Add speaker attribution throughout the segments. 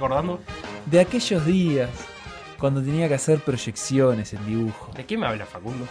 Speaker 1: acordando?
Speaker 2: De aquellos días cuando tenía que hacer proyecciones en dibujo.
Speaker 1: ¿De qué me habla Facundo?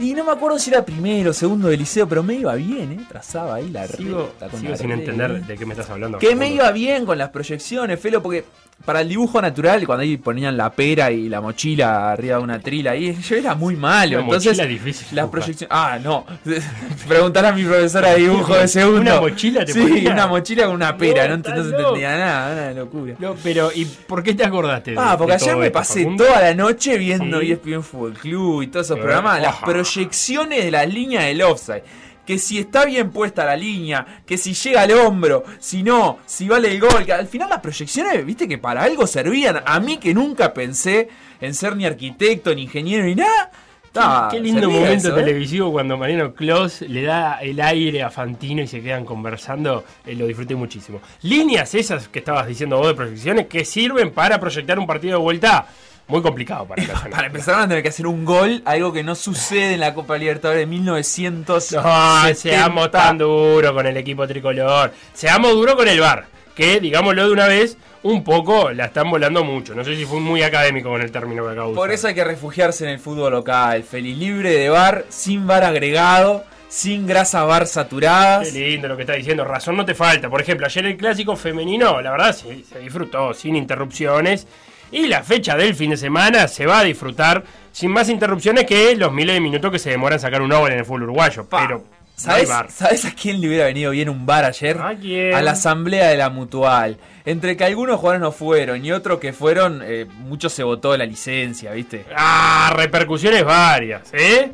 Speaker 2: Y no me acuerdo si era primero o segundo de liceo, pero me iba bien, ¿eh? Trazaba ahí la
Speaker 1: Sigo, sigo
Speaker 2: la
Speaker 1: sin entender de qué me estás hablando.
Speaker 2: Que me iba bien con las proyecciones, Felo, porque para el dibujo natural, cuando ahí ponían la pera y la mochila arriba de una trila, ahí yo era muy malo.
Speaker 1: Una
Speaker 2: Entonces,
Speaker 1: difícil dibujar.
Speaker 2: proyecciones. Ah, no. Preguntar a mi profesora de dibujo de segundo.
Speaker 1: ¿Una mochila te
Speaker 2: Sí,
Speaker 1: ponía?
Speaker 2: una mochila con una pera,
Speaker 1: No,
Speaker 2: no, no,
Speaker 1: estás
Speaker 2: se entendía nada, una locura.
Speaker 1: No, pero ¿y por qué te acordaste? de-
Speaker 2: Ah, porque
Speaker 1: de
Speaker 2: ayer me
Speaker 1: esto,
Speaker 2: pasé
Speaker 1: Facundo?
Speaker 2: toda la noche viendo
Speaker 1: Sí.
Speaker 2: ESPN Fútbol Club y todos esos programas, las proyecciones de las líneas del offside. Que si está bien puesta la línea, que si llega al hombro, si no, si vale el gol. Que al final las proyecciones, viste que para algo servían. A mí que nunca pensé en ser ni arquitecto, ni ingeniero, ni nada. ta,
Speaker 1: Qué lindo momento
Speaker 2: eso, ¿eh?
Speaker 1: televisivo cuando Mariano Clos le da el aire a Fantino y se quedan conversando. eh, lo disfruté muchísimo. Líneas esas que estabas diciendo vos de proyecciones que sirven para proyectar un partido de vuelta. Muy complicado para que
Speaker 2: Para empezar van a tener que hacer un gol, algo que no sucede en la Copa Libertadores de 1900.
Speaker 1: No, seamos tan duros con el equipo tricolor. Seamos duros con el VAR. Que, digámoslo de una vez, un poco la están volando mucho. No sé si fue muy académico con el término que acabo de
Speaker 2: Por eso hay que refugiarse en el fútbol local, feliz libre de bar, sin bar agregado, sin grasa bar saturadas.
Speaker 1: Qué lindo lo que está diciendo. Razón no te falta. Por ejemplo, ayer el clásico femenino, la verdad, se, se disfrutó sin interrupciones. Y la fecha del fin de semana se va a disfrutar sin más interrupciones que los miles de minutos que se demoran en sacar un gol en el fútbol uruguayo.
Speaker 2: Pa,
Speaker 1: Pero, no hay
Speaker 2: ¿Sabes,
Speaker 1: VAR.
Speaker 2: ¿Sabes a quién le hubiera venido bien un bar ayer?
Speaker 1: ¿A quién?
Speaker 2: A la asamblea de la mutual. Entre que algunos jugadores no fueron y otros que fueron, eh, mucho se votó la licencia, ¿viste?
Speaker 1: Ah, repercusiones varias, ¿eh?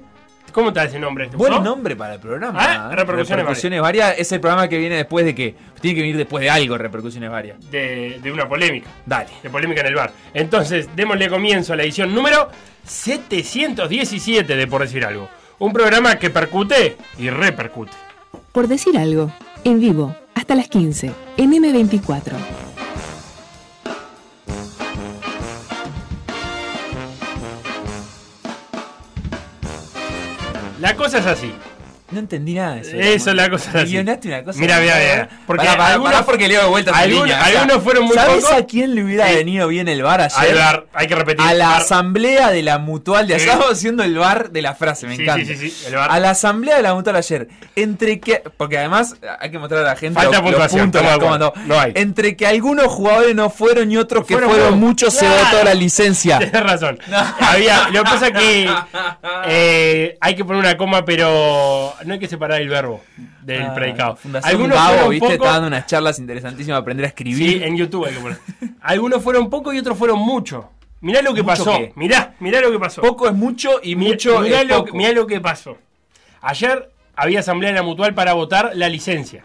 Speaker 1: ¿Cómo está ese nombre? ¿Te
Speaker 2: Buen nombre para el programa.
Speaker 1: Ah,
Speaker 2: ¿eh?
Speaker 1: Repercusiones
Speaker 2: varias. Es el programa que viene después de que. Tiene que venir después de algo, repercusiones varias.
Speaker 1: De, de una polémica.
Speaker 2: Dale.
Speaker 1: de polémica en el bar. Entonces, démosle comienzo a la edición número 717 de Por Decir Algo. Un programa que percute y repercute.
Speaker 3: Por decir algo, en vivo, hasta las 15, en M24.
Speaker 1: La cosa es así.
Speaker 2: No entendí nada de eso.
Speaker 1: Eso es la cosa
Speaker 2: Me guionaste una cosa.
Speaker 1: Mira, mira, mira. Porque
Speaker 2: Pará, pará,
Speaker 1: algunos-
Speaker 2: porque leo de vuelta esa
Speaker 1: algunos-
Speaker 2: línea,
Speaker 1: algunos fueron muy
Speaker 2: ¿Sabes a quién le hubiera
Speaker 1: Sí.
Speaker 2: venido bien el bar ayer?
Speaker 1: Al bar, hay que repetir.
Speaker 2: A la
Speaker 1: Bar.
Speaker 2: asamblea de la mutual de
Speaker 1: Sí.
Speaker 2: Estamos haciendo el bar de la frase, me
Speaker 1: Sí,
Speaker 2: encanta.
Speaker 1: sí, sí, sí, el bar.
Speaker 2: A la asamblea de la mutual ayer. Entre que. Porque además hay que mostrar a la gente
Speaker 1: Falta
Speaker 2: los, los
Speaker 1: puntuación,
Speaker 2: puntos,
Speaker 1: acuerdo.
Speaker 2: comas,
Speaker 1: No hay.
Speaker 2: Entre que algunos jugadores no fueron y otros que
Speaker 1: Fueron
Speaker 2: muchos, se
Speaker 1: Claro.
Speaker 2: votó la licencia.
Speaker 1: Tienes razón. Había, lo que pasa es que eh, hay que poner una coma, pero no hay que separar el verbo del
Speaker 2: Ah,
Speaker 1: predicado. Algunos
Speaker 2: Babo,
Speaker 1: fueron
Speaker 2: viste,
Speaker 1: pocos-
Speaker 2: está dando unas charlas interesantísimas, aprender a escribir.
Speaker 1: Sí, en YouTube hay que poner. Algunos fueron pocos y otros fueron muchos. Mirá lo que
Speaker 2: ¿Mucho
Speaker 1: pasó.
Speaker 2: qué?
Speaker 1: Mirá, mirá lo que pasó.
Speaker 2: Poco es mucho y mucho
Speaker 1: mirá,
Speaker 2: es
Speaker 1: lo,
Speaker 2: poco.
Speaker 1: mirá lo que pasó. Ayer había asamblea en la mutual para votar la licencia.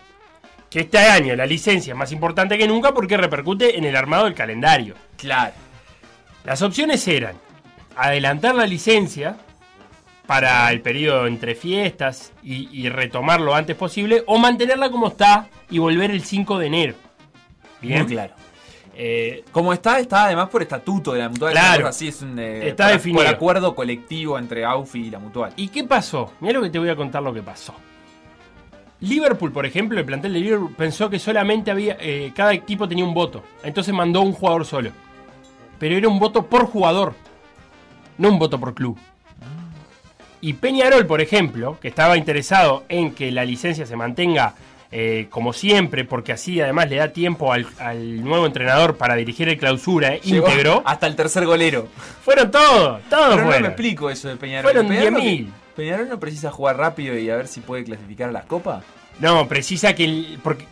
Speaker 1: Que este año la licencia es más importante que nunca porque repercute en el armado del calendario.
Speaker 2: Claro.
Speaker 1: Las opciones eran adelantar la licencia para el periodo entre fiestas y, y retomar lo antes posible o mantenerla como está y volver el 5 de enero. Bien,
Speaker 2: Muy claro.
Speaker 1: Eh,
Speaker 2: Como está, está además por estatuto de la mutual.
Speaker 1: Claro.
Speaker 2: así, es un, eh,
Speaker 1: Está
Speaker 2: por,
Speaker 1: definido.
Speaker 2: por acuerdo colectivo entre AUFI y la mutual.
Speaker 1: ¿Y qué pasó? Mira lo que te voy a contar lo que pasó. Liverpool, por ejemplo, el plantel de Liverpool pensó que solamente había. eh, cada equipo tenía un voto. Entonces mandó un jugador solo. Pero era un voto por jugador. No un voto por club. Y Peñarol, por ejemplo, que estaba interesado en que la licencia se mantenga eh, como siempre, porque así además le da tiempo al, al nuevo entrenador para dirigir el clausura eh, íntegro.
Speaker 2: Hasta el tercer golero.
Speaker 1: Fueron todos, todos
Speaker 2: Pero no
Speaker 1: fueron.
Speaker 2: me explico eso de Peñarol.
Speaker 1: Fueron
Speaker 2: Peñarol
Speaker 1: 10.000.
Speaker 2: no- Peñarol no precisa jugar rápido y a ver si puede clasificar a las copas.
Speaker 1: No, precisa que. el- porque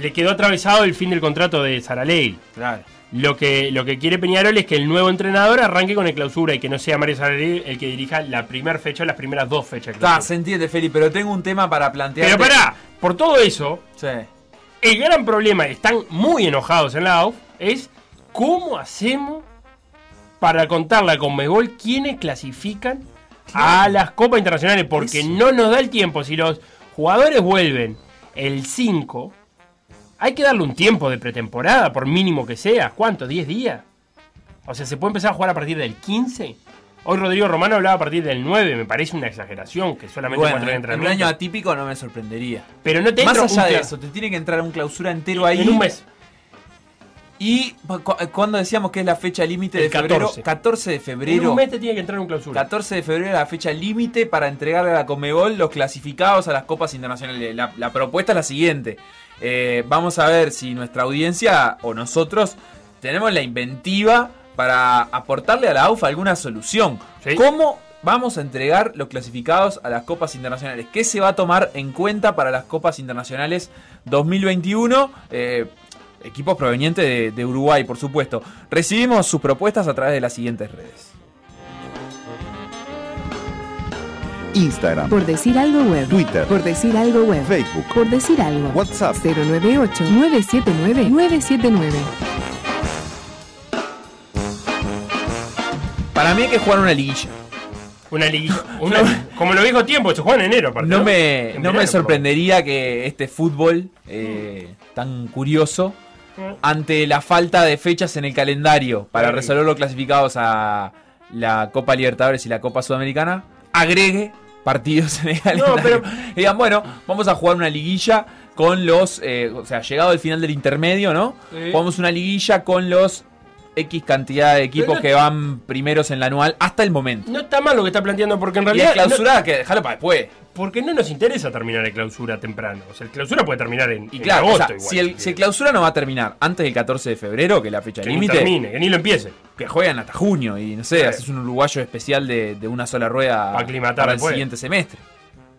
Speaker 1: le quedó atravesado el fin del contrato de Saraley.
Speaker 2: Claro.
Speaker 1: Lo que, lo que quiere Peñarol es que el nuevo entrenador arranque con el clausura y que no sea Mario Saraley el que dirija la primera fecha o las primeras dos fechas.
Speaker 2: Está, se entiende, Feli, pero tengo un tema para plantear.
Speaker 1: Pero pará, por todo eso,
Speaker 2: Sí.
Speaker 1: el gran problema, están muy enojados en la AUF, es cómo hacemos para contarle a Conmebol quiénes clasifican a las Copas Internacionales, porque
Speaker 2: Eso.
Speaker 1: no nos da el tiempo. Si los jugadores vuelven el 5, hay que darle un tiempo de pretemporada, por mínimo que sea. ¿Cuánto? ¿10 días? O sea, ¿se puede empezar a jugar a partir del 15? Hoy Rodrigo Romano hablaba a partir del 9, me parece una exageración, que solamente
Speaker 2: Bueno,
Speaker 1: cuatro
Speaker 2: en un
Speaker 1: entrenamientos.
Speaker 2: año atípico no me sorprendería.
Speaker 1: Pero no te
Speaker 2: Más allá de eso, te tiene que entrar un clausura entero ahí.
Speaker 1: En un mes.
Speaker 2: Y cu- cuando decíamos que es la fecha límite de
Speaker 1: El
Speaker 2: febrero,
Speaker 1: 14.
Speaker 2: 14 de
Speaker 1: En
Speaker 2: febrero.
Speaker 1: un mes te tiene que entrar un clausura.
Speaker 2: 14 de febrero es la fecha límite para entregarle a la Comebol los clasificados a las copas internacionales. La, la propuesta es la siguiente. Eh, vamos a ver si nuestra audiencia o nosotros tenemos la inventiva para aportarle a la AUFA alguna solución.
Speaker 1: Sí.
Speaker 2: ¿Cómo vamos a entregar los clasificados a las copas internacionales? ¿Qué se va a tomar en cuenta para las copas internacionales 2021? Eh, equipos provenientes de, de Uruguay, por supuesto. Recibimos sus propuestas a través de las siguientes redes.
Speaker 3: Instagram,
Speaker 4: Por decir algo web.
Speaker 3: Twitter,
Speaker 4: Por decir algo web.
Speaker 3: Facebook,
Speaker 4: Por decir algo.
Speaker 3: WhatsApp.
Speaker 4: 098-979-979.
Speaker 2: Para mí hay que jugar una liguilla.
Speaker 1: Una liguilla. una- como lo dijo tiempo, se juega en enero. aparte,
Speaker 2: No me,
Speaker 1: En
Speaker 2: no me sorprendería que este fútbol eh, tan curioso, ante la falta de fechas en el calendario para
Speaker 1: Sí.
Speaker 2: resolver los clasificados a la Copa Libertadores y la Copa Sudamericana, agregue partidos en el calendario.
Speaker 1: pero-
Speaker 2: Y digan, bueno, vamos a jugar una liguilla con los, eh, o sea, llegado el final del intermedio, ¿no?
Speaker 1: Sí.
Speaker 2: Jugamos una liguilla con los X cantidad de equipos
Speaker 1: no-
Speaker 2: que van primeros en la anual hasta el momento.
Speaker 1: No está mal lo que está planteando, porque en
Speaker 2: Y el
Speaker 1: realidad.
Speaker 2: clausura, que dejarlo para después.
Speaker 1: no- porque no nos interesa terminar el clausura temprano. O sea, el clausura puede terminar en,
Speaker 2: Y
Speaker 1: en
Speaker 2: claro, o
Speaker 1: agosto
Speaker 2: sea,
Speaker 1: igual.
Speaker 2: si, el, si el clausura no va a terminar antes del 14 de febrero, que es la fecha
Speaker 1: que
Speaker 2: límite,
Speaker 1: termine, que ni lo empiece.
Speaker 2: que juegan hasta junio y no sé, haces un uruguayo especial de, de una sola rueda
Speaker 1: Pa' aclimatar
Speaker 2: para el siguiente semestre.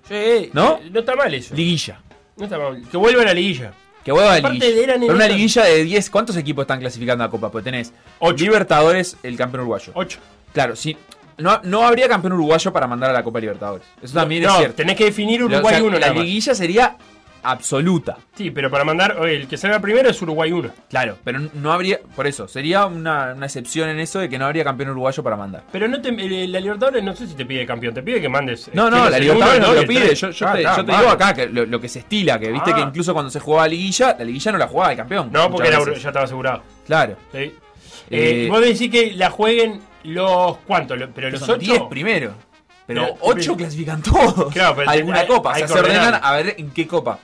Speaker 1: Sí,
Speaker 2: ¿No?
Speaker 1: No está mal eso.
Speaker 2: Liguilla.
Speaker 1: No está mal. Que vuelva a la liguilla.
Speaker 2: Que Pero una liguilla de 10. ¿Cuántos equipos están clasificando a la Copa? Pues tenés
Speaker 1: Ocho.
Speaker 2: Libertadores, el campeón uruguayo.
Speaker 1: Ocho.
Speaker 2: Claro, sí. No, no habría campeón uruguayo para mandar a la Copa Libertadores. Eso también
Speaker 1: no,
Speaker 2: es cierto.
Speaker 1: tenés que definir Uruguay
Speaker 2: o sea,
Speaker 1: 1
Speaker 2: La liguilla sería absoluta.
Speaker 1: Sí, pero para mandar. oye, el que salga primero es Uruguay 1.
Speaker 2: Claro, pero no habría. Por eso, sería una, una excepción en eso de que no habría campeón uruguayo para mandar.
Speaker 1: Pero no te, la Libertadores no sé si te pide campeón, te pide que mandes.
Speaker 2: No, no, la Libertadores no lo pide.
Speaker 1: tres.
Speaker 2: Yo, yo
Speaker 1: Ah,
Speaker 2: te,
Speaker 1: está,
Speaker 2: yo te digo acá que lo, lo que se estila, que viste
Speaker 1: Ah.
Speaker 2: que incluso cuando se jugaba liguilla, la liguilla no la jugaba el campeón.
Speaker 1: No, porque era, ya estaba asegurado.
Speaker 2: Claro.
Speaker 1: ¿sí?
Speaker 2: Eh,
Speaker 1: Eh, vos decís que la jueguen los. ¿Cuántos? Pero los
Speaker 2: Son 10
Speaker 1: ocho.
Speaker 2: primero. Pero 8
Speaker 1: pero-
Speaker 2: clasifican todos.
Speaker 1: Claro, pero
Speaker 2: Alguna
Speaker 1: hay-
Speaker 2: copa.
Speaker 1: hay
Speaker 2: o sea, se ordenan a ver en qué copa.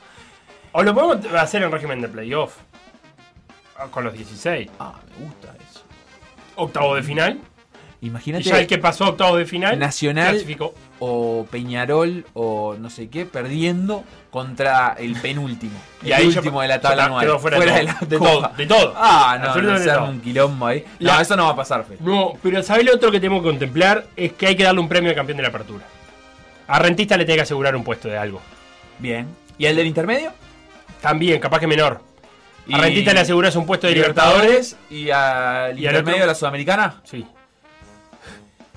Speaker 1: O lo podemos hacer en régimen de playoff. Ah, Con los 16.
Speaker 2: Ah, me gusta eso.
Speaker 1: Octavo de final. Y
Speaker 2: Imagínate
Speaker 1: ya el que pasó octavo de final.
Speaker 2: Nacional
Speaker 1: Clasificó.
Speaker 2: O Peñarol o no sé qué perdiendo contra el penúltimo.
Speaker 1: Y
Speaker 2: el
Speaker 1: ahí
Speaker 2: último de la tabla anual.
Speaker 1: quedó fuera de todo.
Speaker 2: la
Speaker 1: De todo, de todo.
Speaker 2: Ah, no, no, se un quilombo ahí.
Speaker 1: La-
Speaker 2: No, eso no va a pasar, Fe.
Speaker 1: No, pero ¿sabés lo otro que tenemos que contemplar? Es que hay que darle un premio al campeón de la apertura. A Rentista le tiene que asegurar un puesto de algo.
Speaker 2: Bien. ¿Y el del intermedio?
Speaker 1: También, capaz que menor.
Speaker 2: Y-
Speaker 1: A Rentista le aseguras un puesto de Libertadores.
Speaker 2: y al
Speaker 1: Y al
Speaker 2: intermedio de la Sudamericana.
Speaker 1: Sí.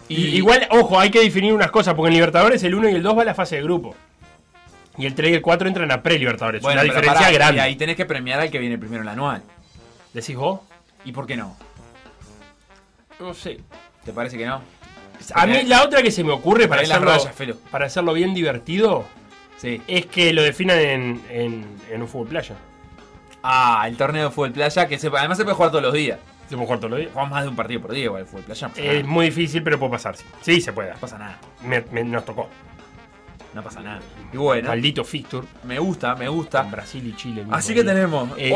Speaker 2: Y,
Speaker 1: igual, ojo, hay que definir unas cosas, porque en Libertadores el 1 y el 2 va a la fase de grupo. Y el 3 y el 4 entran a pre-Libertadores.
Speaker 2: bueno,
Speaker 1: una diferencia grande.
Speaker 2: Y ahí tenés que premiar al que viene primero en la anual.
Speaker 1: ¿Decís vos?
Speaker 2: ¿Y por qué no?
Speaker 1: No sé.
Speaker 2: ¿Te parece que no?
Speaker 1: A mí la otra que se me ocurre para hacerlo,
Speaker 2: rayas,
Speaker 1: para hacerlo bien divertido
Speaker 2: Sí.
Speaker 1: es que lo definan en, en, en un fútbol playa.
Speaker 2: Ah, el torneo de fútbol playa, que se, además se puede jugar todos los días.
Speaker 1: Jugar todos los días.
Speaker 2: Jugamos más de un partido por día igual fútbol playa. No
Speaker 1: Es muy difícil, pero puede pasar. Sí, Sí, se puede.
Speaker 2: No pasa nada.
Speaker 1: Me- me- nos tocó.
Speaker 2: No pasa nada. Y bueno,
Speaker 1: Maldito fixture.
Speaker 2: me gusta, me
Speaker 1: Con
Speaker 2: gusta.
Speaker 1: Brasil y Chile.
Speaker 2: Así que
Speaker 1: día.
Speaker 2: tenemos
Speaker 1: Eh,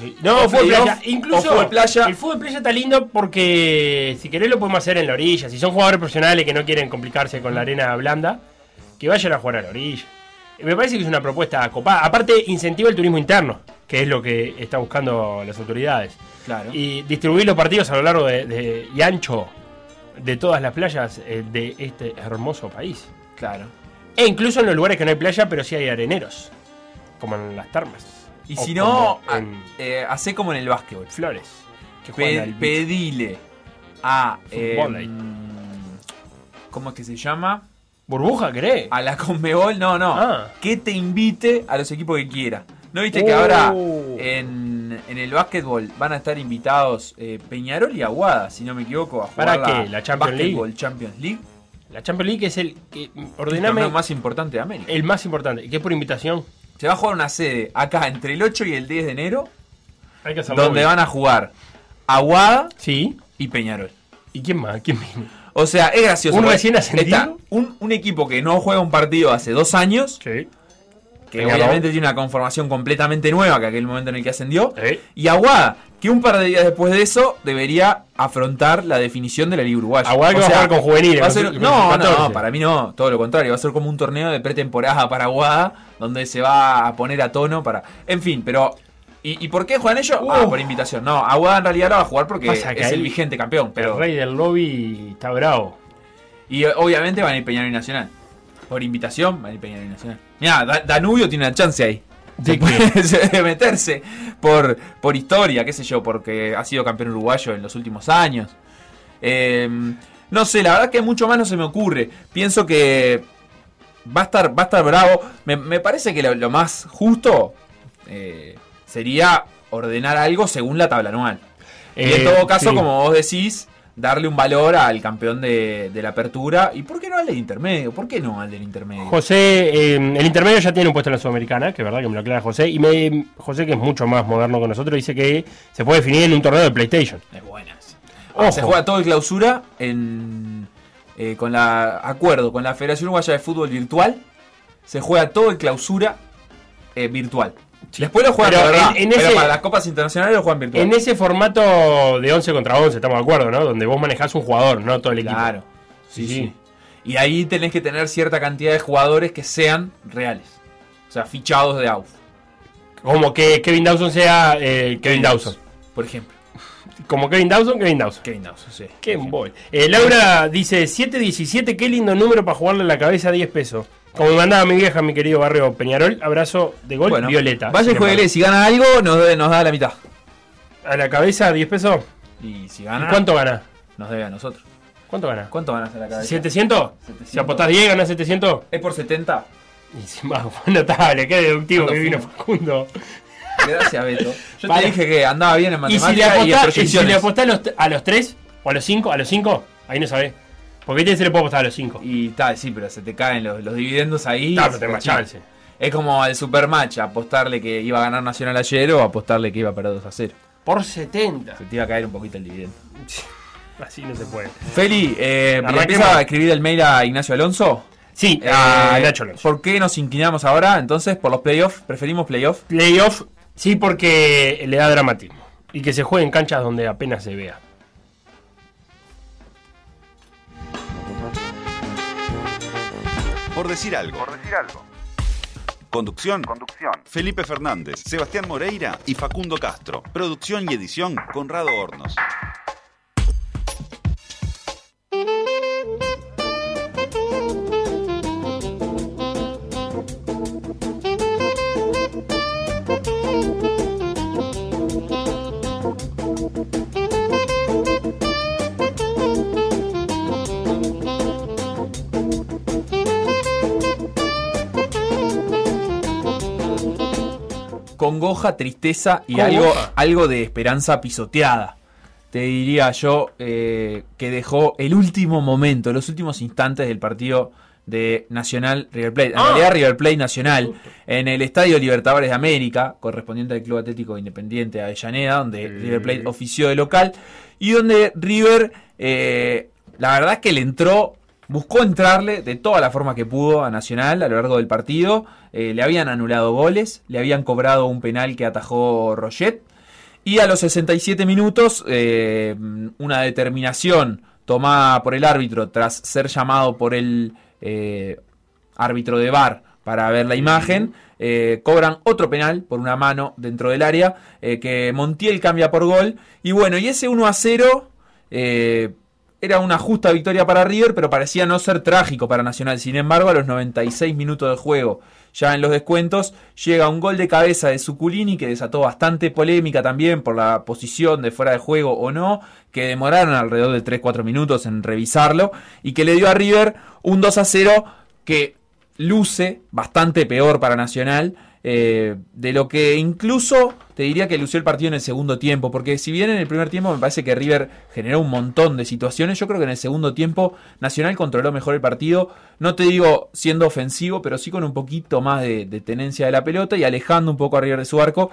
Speaker 1: Sí. No, fútbol playa. Incluso
Speaker 2: fútbol playa.
Speaker 1: el fútbol playa está lindo porque si querés lo podemos hacer en la orilla. Si son jugadores profesionales que no quieren complicarse con la arena blanda, que vayan a jugar a la orilla. Eh, Me parece que es una propuesta copada. Aparte, incentiva el turismo interno, que es lo que está buscando las autoridades.
Speaker 2: Claro.
Speaker 1: Y distribuir los partidos a lo largo de, de- y ancho de todas las playas eh, de este hermoso país.
Speaker 2: Claro.
Speaker 1: E incluso en los lugares que no hay playa, pero sí hay areneros. Como en las termas.
Speaker 2: Y
Speaker 1: O
Speaker 2: si no,
Speaker 1: en
Speaker 2: a- eh, hacé como en el básquetbol.
Speaker 1: Flores. Que
Speaker 2: Pe- pedile a. Em, ¿Cómo es que se llama?
Speaker 1: ¿Burbuja, querés?
Speaker 2: A la Conmebol, no, no.
Speaker 1: Ah.
Speaker 2: Que te invite a los equipos que quiera. ¿No viste que
Speaker 1: Oh.
Speaker 2: ahora en, en el básquetbol van a estar invitados eh, Peñarol y Aguada, si no me equivoco, a jugar
Speaker 1: ¿Para qué? ¿La Champions League?
Speaker 2: Basketball Champions League?
Speaker 1: La Champions League es el que
Speaker 2: El
Speaker 1: ordename
Speaker 2: torneo más importante de América.
Speaker 1: el más importante. ¿Y qué por invitación?
Speaker 2: Se va a jugar una sede acá entre el 8 y el 10 de enero,
Speaker 1: Hay que
Speaker 2: donde
Speaker 1: bien.
Speaker 2: van a jugar Aguada
Speaker 1: Sí.
Speaker 2: y Peñarol.
Speaker 1: ¿Y quién más? ¿Quién viene?
Speaker 2: O sea, es gracioso.
Speaker 1: ¿Un recién ascendido?
Speaker 2: está un, un equipo que no juega un partido hace dos años,
Speaker 1: Sí.
Speaker 2: Que obviamente tiene una conformación completamente nueva que aquel momento en el que ascendió. Y Aguada, que un par de días después de eso debería afrontar la definición de la Liga Uruguaya.
Speaker 1: Aguada que va a jugar con juveniles,
Speaker 2: va a ser- no, no,
Speaker 1: 14.
Speaker 2: para mí no, todo lo contrario, va a ser como un torneo de pretemporada para Aguada, donde se va a poner a tono para... En fin, pero... ¿Y, y por qué juegan ellos? Ah, por invitación. No, Aguada en realidad la va a jugar porque es el vigente campeón, pero...
Speaker 1: El rey del lobby está bravo.
Speaker 2: Y eh, obviamente van a ir Peñarol y Nacional. Por invitación van a ir Peñarol y Nacional. Mira, Danubio tiene una chance ahí.
Speaker 1: ¿De
Speaker 2: meterse por, por historia, qué sé yo, porque ha sido campeón uruguayo en los últimos años. Eh, no sé, la verdad que mucho más no se me ocurre. Pienso que va a estar, va a estar bravo. Me, me parece que lo, lo más justo eh, sería ordenar algo según la tabla anual. y en
Speaker 1: Eh,
Speaker 2: todo caso,
Speaker 1: sí.
Speaker 2: como vos decís, darle un valor al campeón de, de la apertura. ¿Y por qué no al del intermedio? ¿Por qué no al del intermedio?
Speaker 1: José, eh, el intermedio ya tiene un puesto en la Sudamericana, que es verdad que me lo aclara José. Y me, José, que es mucho más moderno que nosotros, dice que se puede definir en un torneo de PlayStation.
Speaker 2: Es buenas.
Speaker 1: Ojo.
Speaker 2: Se juega todo el clausura en eh, con la acuerdo con la Federación Uruguaya de Fútbol Virtual. Se juega todo el clausura eh, virtual. Después lo juegan
Speaker 1: Pero
Speaker 2: verdad,
Speaker 1: en- en
Speaker 2: pero
Speaker 1: ese-
Speaker 2: para las copas internacionales lo juegan virtual.
Speaker 1: En ese formato de 11 contra 11, estamos de acuerdo, ¿no? Donde vos manejás un jugador, no todo el equipo.
Speaker 2: Claro. Sí,
Speaker 1: Sí.
Speaker 2: Y ahí tenés que tener cierta cantidad de jugadores que sean reales. O sea, fichados de AUF.
Speaker 1: Como que Kevin Dawson sea eh, Kevin Dawson.
Speaker 2: Por ejemplo.
Speaker 1: Como Kevin Dawson, Kevin Dawson.
Speaker 2: Kevin Dawson, sí.
Speaker 1: Qué embol. Eh, Laura dice 717, qué lindo número para jugarle a la cabeza a 10 pesos. Como me mandaba mi vieja, mi querido barrio Peñarol, abrazo de gol
Speaker 2: Bueno,
Speaker 1: violeta.
Speaker 2: Vaya y
Speaker 1: Sin
Speaker 2: jueguele. Si gana algo, nos, debe- nos da la mitad.
Speaker 1: A la cabeza 10 pesos.
Speaker 2: Y si
Speaker 1: ¿Y
Speaker 2: gana,
Speaker 1: cuánto gana?
Speaker 2: nos debe a nosotros.
Speaker 1: ¿Cuánto gana?
Speaker 2: ¿Cuánto ganas a la cabeza?
Speaker 1: ¿700?
Speaker 2: 700.
Speaker 1: Si apostás 10, ganás 700.
Speaker 2: ¿Es por 70?
Speaker 1: Y encima, fue notable, qué deductivo que vino. Facundo.
Speaker 2: Gracias, Beto. Yo
Speaker 1: Vale.
Speaker 2: te dije que andaba bien en
Speaker 1: Y si le
Speaker 2: matemáticas y, en
Speaker 1: y si le apostás a los, a los 3 o a los 5, a los 5, ahí no sabés. Porque este se le puede apostar a los 5.
Speaker 2: Y tal, sí, pero se te caen los, los dividendos ahí.
Speaker 1: Claro,
Speaker 2: se
Speaker 1: tenés más
Speaker 2: te chingan.
Speaker 1: chance.
Speaker 2: Es como al Supermatch, apostarle que iba a ganar Nacional ayer o apostarle que iba a perder 2 a 0.
Speaker 1: Por 70.
Speaker 2: Se te iba a caer un poquito el dividendo.
Speaker 1: Así no se puede.
Speaker 2: Feli, eh, ¿le
Speaker 1: Arranquemos.
Speaker 2: empieza a escribir el mail a Ignacio Alonso?
Speaker 1: Sí,
Speaker 2: Eh,
Speaker 1: a Nacho Alonso.
Speaker 2: ¿Por qué nos inclinamos ahora entonces por los playoffs? ¿Preferimos playoffs?
Speaker 1: Playoff, sí, porque le da dramatismo. Y que se juegue en canchas donde apenas se vea.
Speaker 5: Por decir algo.
Speaker 6: Por decir algo.
Speaker 5: Conducción.
Speaker 6: Conducción.
Speaker 5: Felipe Fernández, Sebastián Moreira y Facundo Castro. Producción y edición Conrado Hornos.
Speaker 2: Congoja, tristeza y
Speaker 1: Congoja.
Speaker 2: algo, algo de esperanza pisoteada. Te diría yo eh, que dejó el último momento, los últimos instantes del partido de Nacional River Plate. En
Speaker 1: Ah.
Speaker 2: realidad River Plate Nacional, en el Estadio Libertadores de América, correspondiente al Club Atlético Independiente de Avellaneda, donde River Plate ofició de local, y donde River, eh, la verdad es que le entró, buscó entrarle de toda la forma que pudo a Nacional a lo largo del partido. Eh, le habían anulado goles, le habían cobrado un penal que atajó Roget. Y a los 67 minutos, eh, una determinación tomada por el árbitro tras ser llamado por el eh, árbitro de VAR para ver la imagen, cobran otro penal por una mano dentro del área que Montiel cambia por gol. Y bueno, y ese 1 a 0 eh, era una justa victoria para River, pero parecía no ser trágico para Nacional. Sin embargo, a los 96 minutos de juego, ya en los descuentos, llega un gol de cabeza de Suculini que desató bastante polémica también por la posición de fuera de juego o no, que demoraron alrededor de 3-4 minutos en revisarlo y que le dio a River un 2 a 0 que luce bastante peor para Nacional. eh, de lo que incluso te diría que lució el partido en el segundo tiempo, porque si bien en el primer tiempo me parece que River generó un montón de situaciones, yo creo que en el segundo tiempo Nacional controló mejor el partido, no te digo siendo ofensivo, pero sí con un poquito más de, tenencia de la pelota y alejando un poco a River de su arco,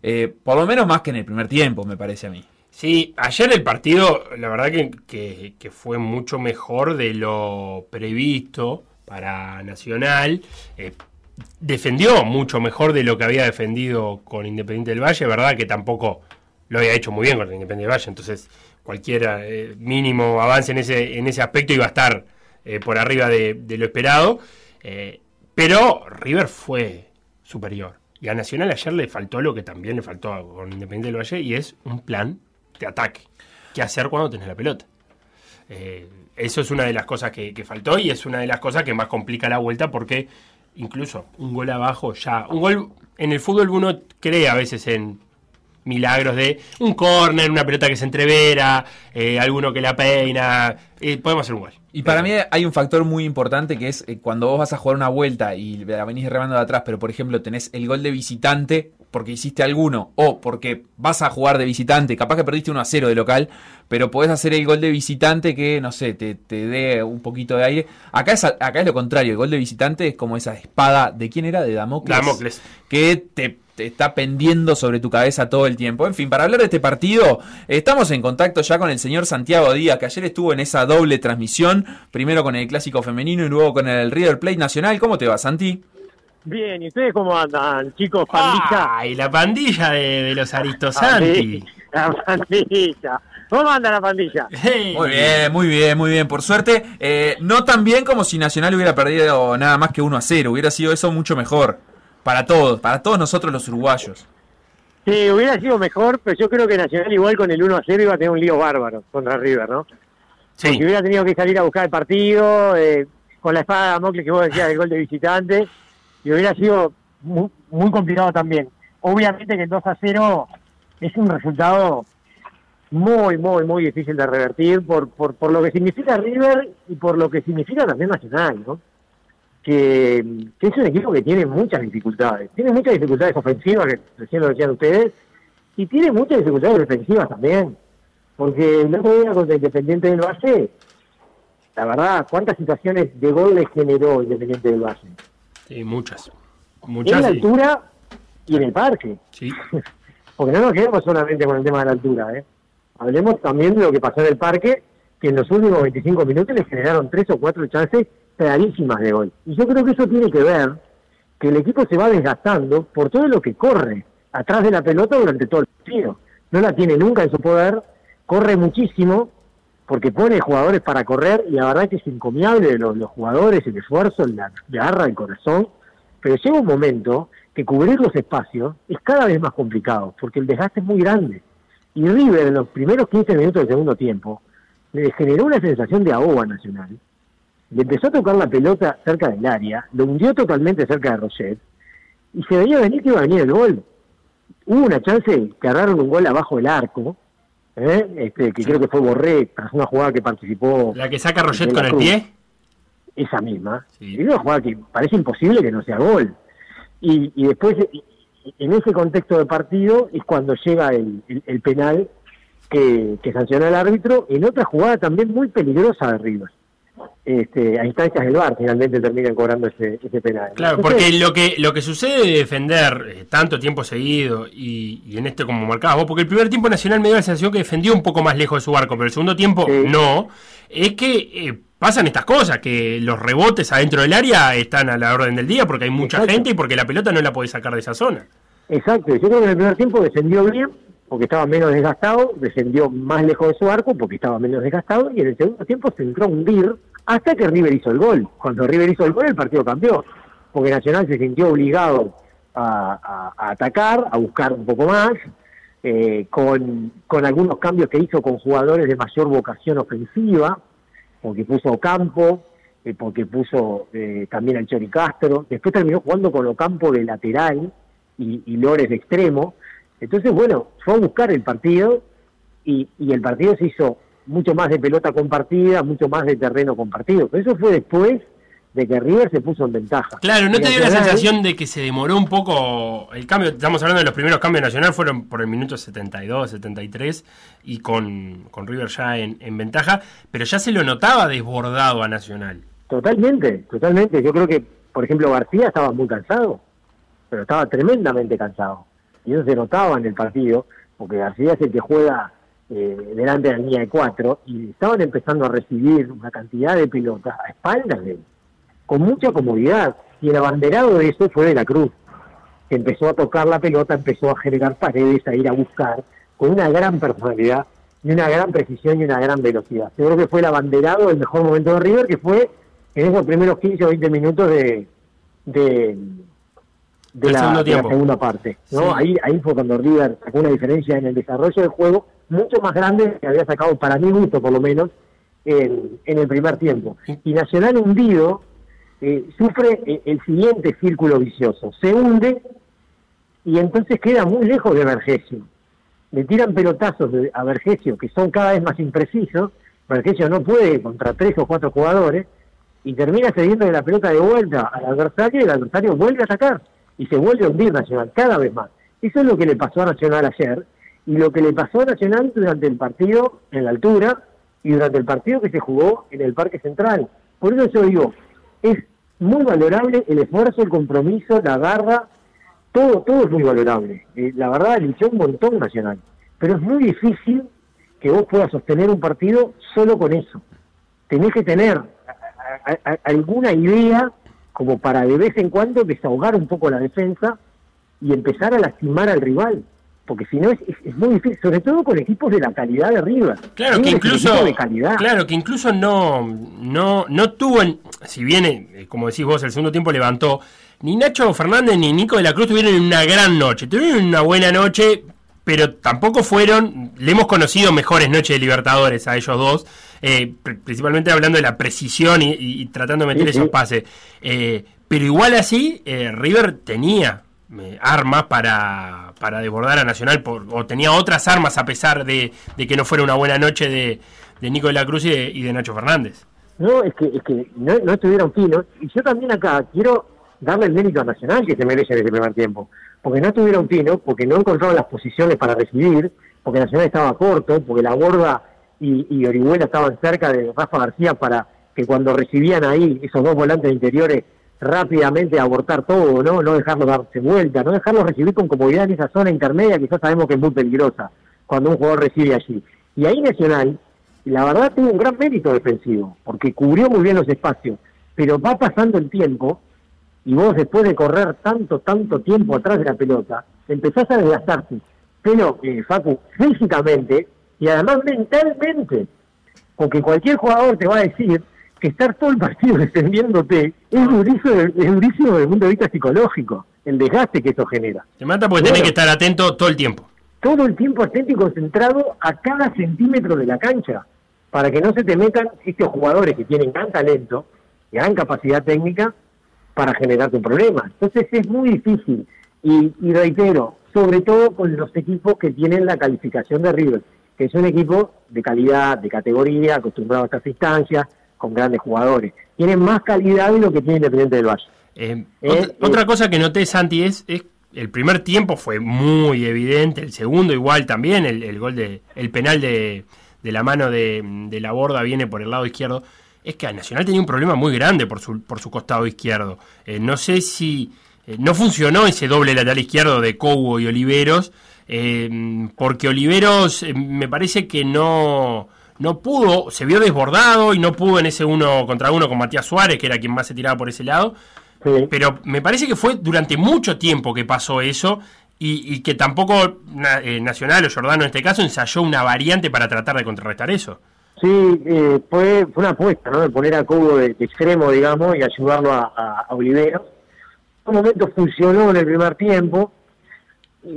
Speaker 2: eh, por lo menos más que en el primer tiempo, me parece a mí.
Speaker 1: Sí, ayer el partido, la verdad que fue mucho mejor de lo previsto para Nacional. Eh, defendió mucho mejor de lo que había defendido con Independiente del Valle, verdad que tampoco lo había hecho muy bien con Independiente Valle, entonces cualquier eh, mínimo avance en ese, en ese aspecto iba a estar eh, por arriba de, lo esperado. Eh, pero River fue superior. Y a Nacional ayer le faltó lo que también le faltó con Independiente del Valle, y es un plan de ataque. ¿Qué hacer cuando tenés la pelota? Eso es una de las cosas que, que faltó y es una de las cosas que más complica la vuelta porque incluso un gol abajo ya. Un gol en el fútbol uno cree a veces en milagros de un córner, una pelota que se entrevera, eh, alguno que la peina. eh, podemos hacer un gol.
Speaker 2: Y para mí hay un factor muy importante que es eh, cuando vos vas a jugar una vuelta y la venís remando de atrás, pero por ejemplo tenés el gol de visitante porque hiciste alguno o porque vas a jugar de visitante, capaz que perdiste 1 a 0 de local, pero podés hacer el gol de visitante que, no sé, te, te dé un poquito de aire. Acá es, acá es lo contrario, el gol de visitante es como esa espada, ¿de quién era? De Damocles.
Speaker 1: Damocles.
Speaker 2: Que te, te está pendiendo sobre tu cabeza todo el tiempo. En fin, para hablar de este partido, estamos en contacto ya con el señor Santiago Díaz, que ayer estuvo en esa doble transmisión, primero con el clásico femenino y luego con el River Plate Nacional. ¿Cómo te va, Santi?
Speaker 6: Bien, ¿y ustedes cómo andan, chicos? Pandilla.
Speaker 1: ¡Ay, la pandilla de, de los Aristosanti!
Speaker 6: La pandilla. ¿Cómo anda la pandilla?
Speaker 1: Hey.
Speaker 2: Muy bien, muy bien, muy bien. Por suerte, eh, no tan bien como si Nacional hubiera perdido nada más que 1 a 0. Hubiera sido eso mucho mejor. Para todos, para todos nosotros los uruguayos.
Speaker 6: Sí, hubiera sido mejor, pero yo creo que Nacional igual con el 1 a 0 iba a tener un lío bárbaro contra River, ¿no?
Speaker 1: Sí,
Speaker 6: Porque hubiera tenido que salir a buscar el partido, eh, con la espada de Damocles que vos decías del gol de visitante, y hubiera sido muy, muy complicado también. Obviamente que el 2 a 0 es un resultado muy, muy, muy difícil de revertir por, por, por lo que significa River y por lo que significa también Nacional, ¿no? Que, que es un equipo que tiene muchas dificultades. Tiene muchas dificultades ofensivas, que recién lo decían ustedes, y tiene muchas dificultades defensivas también. Porque el otro día contra Independiente del Valle, la verdad, ¿cuántas situaciones de gol le generó Independiente del Valle?
Speaker 1: Sí, muchas.
Speaker 6: En
Speaker 1: Muchas.
Speaker 6: la
Speaker 1: y-
Speaker 6: altura y en el parque.
Speaker 1: Sí,
Speaker 6: Porque no nos quedemos solamente con el tema de la altura, ¿eh? Hablemos también de lo que pasó en el parque, que en los últimos 25 minutos le generaron tres o cuatro chances clarísimas de gol. Y yo creo que eso tiene que ver que el equipo se va desgastando por todo lo que corre atrás de la pelota durante todo el partido. No la tiene nunca en su poder, corre muchísimo, porque pone jugadores para correr, y la verdad que es encomiable los, jugadores, el esfuerzo, la garra, el corazón, pero llega un momento que cubrir los espacios es cada vez más complicado, porque el desgaste es muy grande. Y River en los primeros 15 minutos del segundo tiempo le generó una sensación de ahogo Nacional. Le empezó a tocar la pelota cerca del área, lo hundió totalmente cerca de Roget, y se veía venir que iba a venir el gol. Hubo una chance que agarraron un gol abajo del arco, ¿eh? este, que creo que fue Borré, tras una jugada que participó
Speaker 1: la que saca Roget con el
Speaker 6: Cruz.
Speaker 1: pie.
Speaker 6: esa misma.
Speaker 1: Sí.
Speaker 6: Y una jugada que parece imposible que no sea gol. Y, y después, y- en ese contexto de partido, es cuando llega el, el- el penal que, que sanciona el árbitro, en otra jugada también muy peligrosa de River. Este, a instancias del VAR finalmente terminan cobrando ese, ese penal.
Speaker 1: Claro,
Speaker 6: Entonces,
Speaker 1: porque lo que, lo que sucede de defender eh, tanto tiempo seguido y, y en este como marcabas vos, porque el primer tiempo Nacional me dio la sensación que defendió un poco más lejos de su arco, pero el segundo tiempo
Speaker 6: Sí.
Speaker 1: no, es que eh, pasan estas cosas, que los rebotes adentro del área están a la orden del día porque hay mucha
Speaker 6: Exacto.
Speaker 1: gente y porque la pelota no la podés sacar de esa zona.
Speaker 6: Exacto, yo creo que en el primer tiempo defendió bien, porque estaba menos desgastado, defendió más lejos de su arco, porque estaba menos desgastado, y en el segundo tiempo se entró a hundir hasta que River hizo el gol. Cuando River hizo el gol, el partido cambió, porque Nacional se sintió obligado a, atacar, a buscar un poco más, eh, con, algunos cambios que hizo con jugadores de mayor vocación ofensiva, porque puso Ocampo, eh, porque puso eh, también al Chori Castro, después terminó jugando con Ocampo de lateral y, Lores de extremo. Entonces, bueno, fue a buscar el partido y el partido se hizo mucho más de pelota compartida, mucho más de terreno compartido. Pero eso fue después de que River se puso en ventaja.
Speaker 1: Claro, ¿no
Speaker 6: Y
Speaker 1: te dio la sensación de que se demoró un poco el cambio? Estamos hablando de los primeros cambios nacional, fueron por el minuto 72, 73, y con, con River ya en, en ventaja, pero ya se lo notaba desbordado a Nacional.
Speaker 6: Totalmente, totalmente. Yo creo que, por ejemplo, García estaba muy cansado, pero estaba tremendamente cansado. Y eso se notaba en el partido, porque García es el que juega eh, delante de la línea de cuatro, y estaban empezando a recibir una cantidad de pelotas a espaldas de él, con mucha comodidad. Y el abanderado de eso fue de la Cruz, que empezó a tocar la pelota, empezó a generar paredes, a ir a buscar, con una gran personalidad y una gran precisión y una gran velocidad. Yo creo que fue el abanderado del mejor momento de River, que fue en esos primeros 15 o 20 minutos de, de, la, de segunda parte. ¿no?
Speaker 1: Sí.
Speaker 6: Ahí, ahí fue cuando River sacó una diferencia en el desarrollo del juego mucho más grande que había sacado, para mi gusto por lo menos, en, en el primer tiempo. Y Nacional hundido eh, sufre eh, el siguiente círculo vicioso. Se hunde y entonces queda muy lejos de Vergesio. Le tiran pelotazos de- a Vergesio que son cada vez más imprecisos. Vergesio no puede contra tres o cuatro jugadores y termina cediendo la pelota de vuelta al adversario y el adversario vuelve a atacar y se vuelve a hundir Nacional cada vez más. Eso es lo que le pasó a Nacional ayer y lo que le pasó a Nacional durante el partido en la altura y durante el partido que se jugó en el Parque Central. Por eso yo digo, es muy valorable el esfuerzo, el compromiso, la garra, todo, todo es muy valorable. Eh, la verdad, luchó un montón Nacional, pero es muy difícil que vos puedas sostener un partido solo con eso. Tenés que tener alguna idea como para de vez en cuando desahogar un poco la defensa y empezar a lastimar al rival. Porque si no es, es- es muy difícil, sobre todo con equipos de la calidad de River.
Speaker 1: Claro
Speaker 6: River
Speaker 1: que incluso,
Speaker 6: equipo de calidad.
Speaker 1: claro que incluso no, no, no tuvo, en- si bien, eh, como decís vos, el segundo tiempo levantó, ni Nacho Fernández ni Nico de la Cruz tuvieron una gran noche, tuvieron una buena noche, pero tampoco fueron, le hemos conocido mejores noches de Libertadores a ellos dos, eh, pr- principalmente hablando de la precisión y, y- y tratando de meter
Speaker 6: Sí,
Speaker 1: esos pases. Eh, pero igual así, eh, River tenía armas para, para desbordar a Nacional, por- o tenía otras armas a pesar de, que no fuera una buena noche de, de Nico de la Cruz y de, y de Nacho Fernández.
Speaker 6: No, es que, es que no, no estuvieron finos. Y yo también acá quiero darle el mérito a Nacional que se merece en ese primer tiempo. Porque no estuvieron finos, porque no encontraron las posiciones para recibir, porque Nacional estaba corto, porque la Borda y, y Orihuela estaban cerca de Rafa García para que cuando recibían ahí esos dos volantes interiores rápidamente abortar todo, ¿no? No dejarlos darse vuelta, no dejarlos recibir con comodidad en esa zona intermedia que ya sabemos que es muy peligrosa cuando un jugador recibe allí. Y ahí Nacional, la verdad, tuvo un gran mérito defensivo, porque cubrió muy bien los espacios, pero va pasando el tiempo y vos después de correr tanto, tanto tiempo atrás de la pelota, empezás a desgastarte. Pero, eh, Facu, físicamente y además mentalmente, porque cualquier jugador te va a decir estar todo el partido defendiéndote es durísimo, es durísimo desde el punto de vista psicológico, el desgaste que eso genera.
Speaker 1: Te mata porque
Speaker 6: Bueno.
Speaker 1: tenés que estar atento todo el tiempo.
Speaker 6: Todo el tiempo atento y concentrado a cada centímetro de la cancha, para que no se te metan estos jugadores que tienen gran talento, gran capacidad técnica, para generarte un problema. Entonces es muy difícil. Y, y reitero, sobre todo con los equipos que tienen la calificación de River, que es un equipo de calidad, de categoría, acostumbrado a estas instancias, con grandes jugadores. Tienen más calidad de lo que tiene Independiente del Valle.
Speaker 1: Eh,
Speaker 6: Eh,
Speaker 1: otra,
Speaker 6: eh.
Speaker 1: otra cosa que noté, Santi, es, es el primer tiempo fue muy evidente, el segundo igual también, el, el gol de, el penal de, de la mano de, de la borda viene por el lado izquierdo. Es que Nacional tenía un problema muy grande por su, por su costado izquierdo. Eh, no sé si eh, no funcionó ese doble lateral izquierdo de Cobo y Oliveros, eh, porque Oliveros me parece que no, no pudo, se vio desbordado y no pudo en ese uno contra uno con Matías Suárez, que era quien más se tiraba por ese lado.
Speaker 6: Sí.
Speaker 1: Pero me parece que fue durante mucho tiempo que pasó eso y, y que tampoco eh, Nacional o Jordano en este caso ensayó una variante para tratar de contrarrestar eso.
Speaker 6: Sí, eh, fue, fue una apuesta, ¿no? De poner a Cobo de, de extremo, digamos, y ayudarlo a, a, a Oliveros. Por momentos funcionó en el primer tiempo,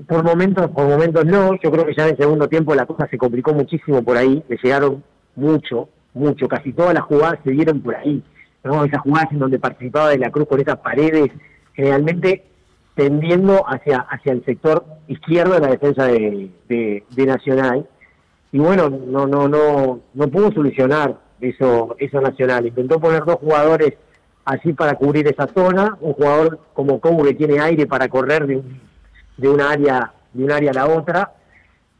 Speaker 6: por momentos, por momentos no. Yo creo que ya en el segundo tiempo la cosa se complicó muchísimo por ahí, le llegaron mucho, mucho, casi todas las jugadas se dieron por ahí, ¿no? Esas jugadas en donde participaba de la Cruz con esas paredes, generalmente tendiendo hacia, hacia el sector izquierdo de la defensa de, de, Nacional y bueno, no, no, no, no pudo solucionar eso, eso nacional. Intentó poner dos jugadores así para cubrir esa zona, un jugador como Cobo que tiene aire para correr de, un- de una área, de un área a la otra,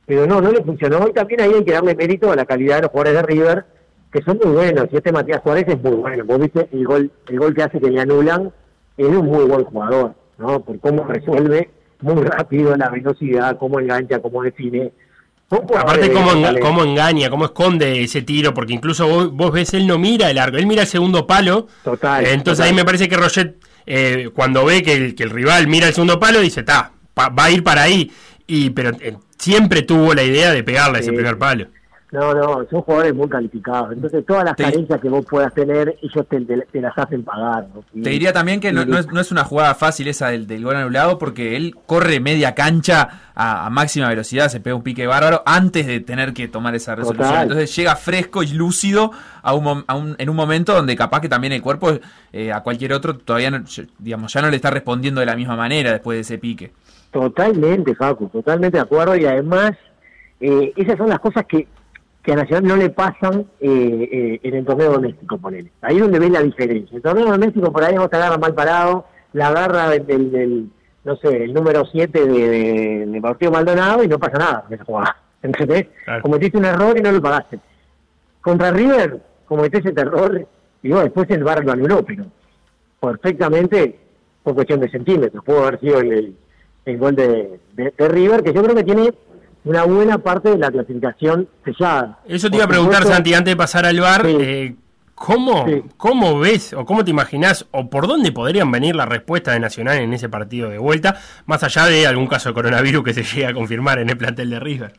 Speaker 6: pero no, no le funcionó. Y también ahí hay que darle mérito a la calidad de los jugadores de River, que son muy buenos. Y este Matías Suárez es muy bueno. Vos viste el gol, el gol que hace que le anulan, es un muy buen jugador, ¿no? Por cómo resuelve muy rápido la velocidad, cómo engancha, cómo define.
Speaker 1: Aparte
Speaker 6: de
Speaker 1: cómo, enga- cómo engaña, cómo esconde ese tiro, porque incluso vos, vos ves, él no mira el arco, él mira el segundo palo.
Speaker 6: Total,
Speaker 1: Entonces
Speaker 6: total.
Speaker 1: ahí me parece que Roget, eh, cuando ve que el, que el rival mira el segundo palo, dice, ta, pa- va a ir para ahí. Y, pero eh, siempre tuvo la idea de pegarle ese primer palo.
Speaker 6: No, no, son jugadores muy calificados. Entonces, todas las
Speaker 2: Te-
Speaker 6: carencias que vos puedas tener, ellos te, te- te las hacen pagar.
Speaker 2: Te diría también que no, es, no es una jugada fácil esa del, del gol anulado porque él corre media cancha a, a máxima velocidad, se pega un pique bárbaro antes de tener que tomar esa resolución.
Speaker 6: Total.
Speaker 2: Entonces llega fresco y lúcido a un, a un- en un momento donde capaz que también el cuerpo eh, a cualquier otro todavía no, digamos, ya no le está respondiendo de la misma manera después de ese pique.
Speaker 6: Totalmente, Facu, totalmente de acuerdo. Y además, eh, esas son las cosas que, que a Nacional no le pasan eh, eh, en el torneo doméstico, ponele. Ahí es donde ves la diferencia. En el torneo doméstico, por ahí no te agarra mal parado, la agarra del, del- no sé, el número 7 de, de, de Partido Maldonado y no pasa nada en esa jugada. ¿Entendés?
Speaker 1: Claro.
Speaker 6: Cometiste un error y no lo pagaste. Contra River, cometiste ese error y bueno, después el VAR lo anuló, pero perfectamente por cuestión de centímetros. Pudo haber sido el, el- el gol de, de- de River, que yo creo que tiene una buena parte de la clasificación sellada.
Speaker 1: Eso te iba a preguntar,
Speaker 6: supuesto,
Speaker 1: Santi, antes de pasar al bar,
Speaker 6: Sí.
Speaker 1: eh, ¿cómo,
Speaker 6: Sí.
Speaker 1: ¿cómo ves o cómo te imaginás o por dónde podrían venir la respuesta de Nacional en ese partido de vuelta, más allá de algún caso de coronavirus que se llegue a confirmar en el plantel de River?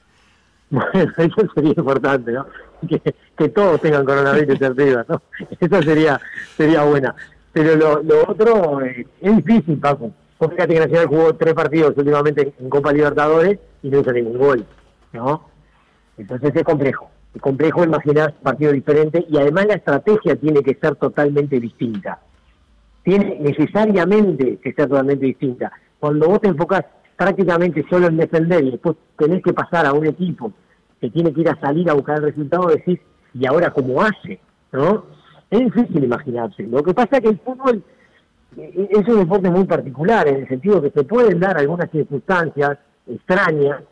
Speaker 6: Bueno, eso sería importante, ¿no? Que, que todos tengan coronavirus arriba, ¿no? Eso sería sería buena. Pero lo, lo otro eh, es difícil, Paco. Vos Fíjate que Nacional jugó tres partidos últimamente en Copa Libertadores y no hizo ningún gol, ¿no? Entonces es complejo. Es complejo imaginar un partido diferente y además la estrategia tiene que ser totalmente distinta. Tiene necesariamente que ser totalmente distinta. Cuando vos te enfocás prácticamente solo en defender y después tenés que pasar a un equipo que tiene que ir a salir a buscar el resultado, decís, ¿y ahora cómo hace? ¿No? Es difícil imaginarse. Lo que pasa es que el fútbol es un deporte muy particular, en el sentido que se pueden dar algunas circunstancias extrañas,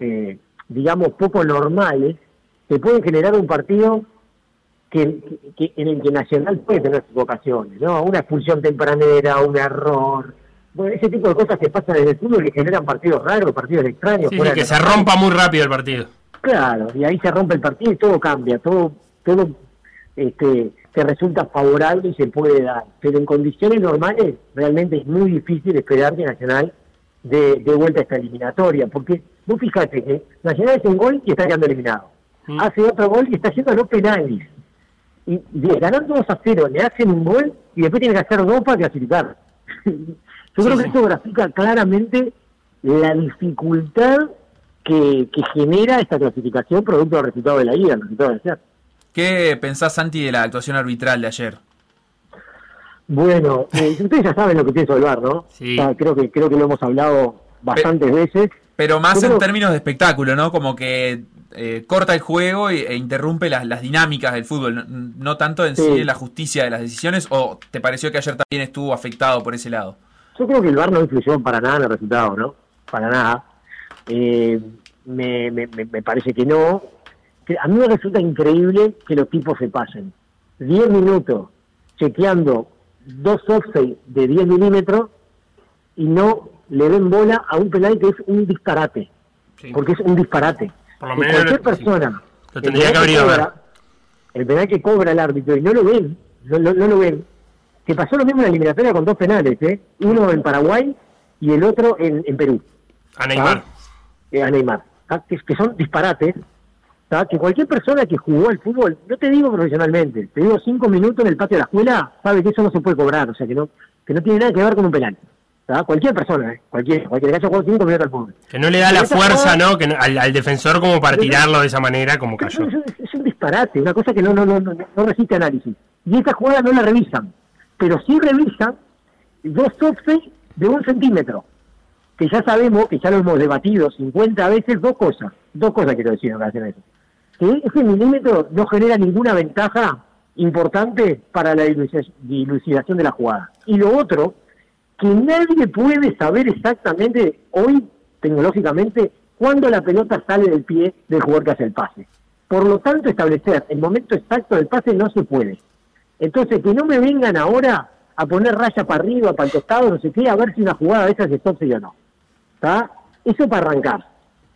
Speaker 6: eh, digamos, poco normales, que pueden generar un partido que, que- en el que Nacional puede tener sus ocasiones, ¿no? Una expulsión tempranera, un error, bueno, ese tipo de cosas que pasan en el fútbol que generan partidos raros, partidos extraños.
Speaker 1: Sí,
Speaker 6: fuera
Speaker 1: sí, que se rompa muy rápido el partido.
Speaker 6: Claro, y ahí se rompe el partido y todo cambia, todo, todo este, te resulta favorable y se puede dar. Pero en condiciones normales realmente es muy difícil esperar que Nacional dé de vuelta esta eliminatoria, porque vos fíjate que Nacional hace un gol y está quedando eliminado.
Speaker 1: Mm.
Speaker 6: Hace otro gol y está haciendo los penales. Y de, ganando 2 a 0, le hacen un gol y después tiene que hacer dos para clasificar. Yo creo que
Speaker 1: sí.
Speaker 6: esto grafica claramente la dificultad que, que genera esta clasificación producto del resultado de la ida, el resultado de ayer.
Speaker 2: ¿Qué pensás, Santi, de la actuación arbitral de ayer?
Speaker 6: Bueno, eh, ustedes ya saben lo que pienso del VAR, ¿no?
Speaker 1: Sí.
Speaker 6: Creo que creo que lo hemos hablado bastantes veces.
Speaker 2: Pero más en términos de espectáculo, ¿no? Como que eh, corta el juego y- e interrumpe las, las dinámicas del fútbol, no, no tanto en sí.
Speaker 6: Sí.
Speaker 2: en la justicia de las decisiones, o te pareció que ayer también estuvo afectado por ese lado.
Speaker 6: Yo creo que el VAR no influyó para nada en el resultado, ¿no? Para nada. Eh, me, me, me- me parece que no. A mí me resulta increíble que los tipos se pasen 10 minutos chequeando dos offside de 10 milímetros y no le den bola a un penal que es un disparate.
Speaker 1: Sí.
Speaker 6: Porque es un disparate.
Speaker 1: Por lo menos
Speaker 6: cualquier persona.
Speaker 1: Lo tendría
Speaker 6: penal
Speaker 1: que haber ido a ver.
Speaker 6: cobra- El penal que cobra el árbitro y no lo ven, no, no- no lo ven. Que pasó lo mismo en la eliminatoria con dos penales, ¿eh? Uno en Paraguay y el otro en, en Perú.
Speaker 1: A Neymar.
Speaker 6: eh, a Neymar, ¿tá? que, que son disparates, ¿tá? que cualquier persona que jugó al fútbol, no te digo profesionalmente, te digo cinco minutos en el patio de la escuela, sabe que eso no se puede cobrar, o sea, que no que no tiene nada que ver con un penal. ¿tá? Cualquier persona, ¿eh? cualquier, cualquier que jugado cinco minutos al fútbol.
Speaker 1: Que no le da la fuerza,
Speaker 6: jugada-
Speaker 1: ¿no? Que no- al, al defensor como para
Speaker 6: Pero-
Speaker 1: tirarlo de esa manera como cayó.
Speaker 6: Es, un- es un disparate, una cosa que no, no, no, no, no resiste análisis. Y esa jugada no la revisan, pero sí revisan dos offside de un centímetro, que ya sabemos, que ya lo hemos debatido 50 veces, dos cosas, dos cosas quiero decir en relación a eso. Ese milímetro no genera ninguna ventaja importante para la diluci- dilucidación de la jugada. Y lo otro, que nadie puede saber exactamente hoy, tecnológicamente, cuándo la pelota sale del pie del jugador que hace el pase. Por lo tanto, establecer el momento exacto del pase no se puede. Entonces, que no me vengan ahora a poner raya para arriba, para el costado, no sé qué, a ver si una jugada de esas es o no. ¿Está? Eso para arrancar.